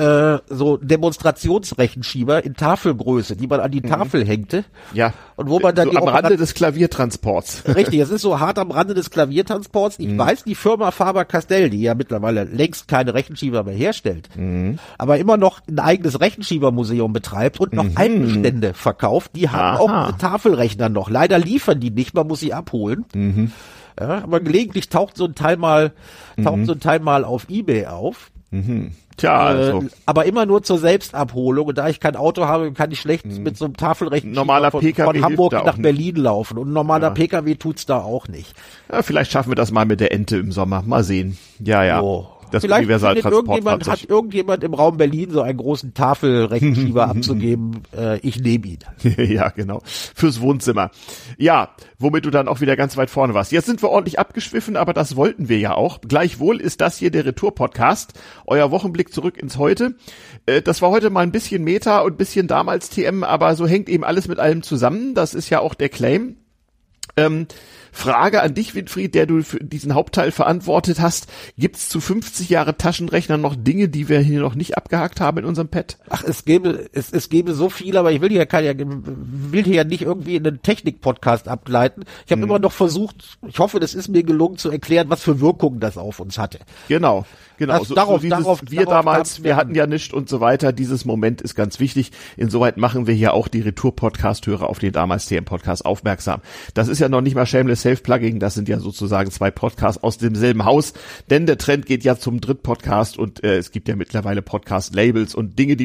äh, so Demonstrationsrechenschieber in Tafelgröße, die man an die mhm. Tafel hängte. Ja. Und wo man dann so am Rande des Klaviertransports. Richtig, es ist so hart am Rande des Klaviertransports. Ich mhm. weiß, die Firma Faber-Castell, die ja mittlerweile längst keine Rechenschieber mehr herstellt, mhm. aber immer noch ein eigenes Rechenschiebermuseum betreibt und noch mhm. Altenstände verkauft, die haben Aha. auch Tafelrechner noch. Leider liefern die nicht, man muss sie abholen. Mhm. Ja, aber gelegentlich taucht so ein Teil mal, taucht mhm. so ein Teil mal auf Ebay auf. Mhm. Tja, also. Äh, aber immer nur zur Selbstabholung. Und da ich kein Auto habe, kann ich schlecht mhm. mit so einem Tafelrechen normaler von, PKW von Hamburg nach Berlin laufen. Und ein normaler ja. PKW tut's da auch nicht. Ja, vielleicht schaffen wir das mal mit der Ente im Sommer. Mal sehen. Ja, ja. Oh. Das Vielleicht irgendjemand, hat irgendjemand im Raum Berlin so einen großen Tafelrechenschieber abzugeben. Äh, ich nehme ihn. ja, genau. Fürs Wohnzimmer. Ja, womit du dann auch wieder ganz weit vorne warst. Jetzt sind wir ordentlich abgeschwiffen, aber das wollten wir ja auch. Gleichwohl ist das hier der Retour-Podcast. Euer Wochenblick zurück ins Heute. Äh, das war heute mal ein bisschen Meta und ein bisschen damals TM, aber so hängt eben alles mit allem zusammen. Das ist ja auch der Claim. Ähm, Frage an dich, Winfried, der du für diesen Hauptteil verantwortet hast. Gibt's zu 50 Jahre Taschenrechner noch Dinge, die wir hier noch nicht abgehakt haben in unserem Pad? Ach, es gäbe, es, es gäbe so viel, aber ich will hier kein, will hier ja nicht irgendwie in einen Technik-Podcast abgleiten. Ich habe hm. immer noch versucht, ich hoffe, das ist mir gelungen zu erklären, was für Wirkungen das auf uns hatte. Genau, genau. Das, so, darauf, so dieses, darauf, wir darauf damals, wir hatten ja nichts und so weiter. Dieses Moment ist ganz wichtig. Insoweit machen wir hier auch die Retour-Podcast-Hörer auf den damals TM-Podcast aufmerksam. Das ist ja noch nicht mal Shameless Self-Plugging, das sind ja sozusagen zwei Podcasts aus demselben Haus, denn der Trend geht ja zum Dritt-Podcast und äh, es gibt ja mittlerweile Podcast-Labels und Dinge, die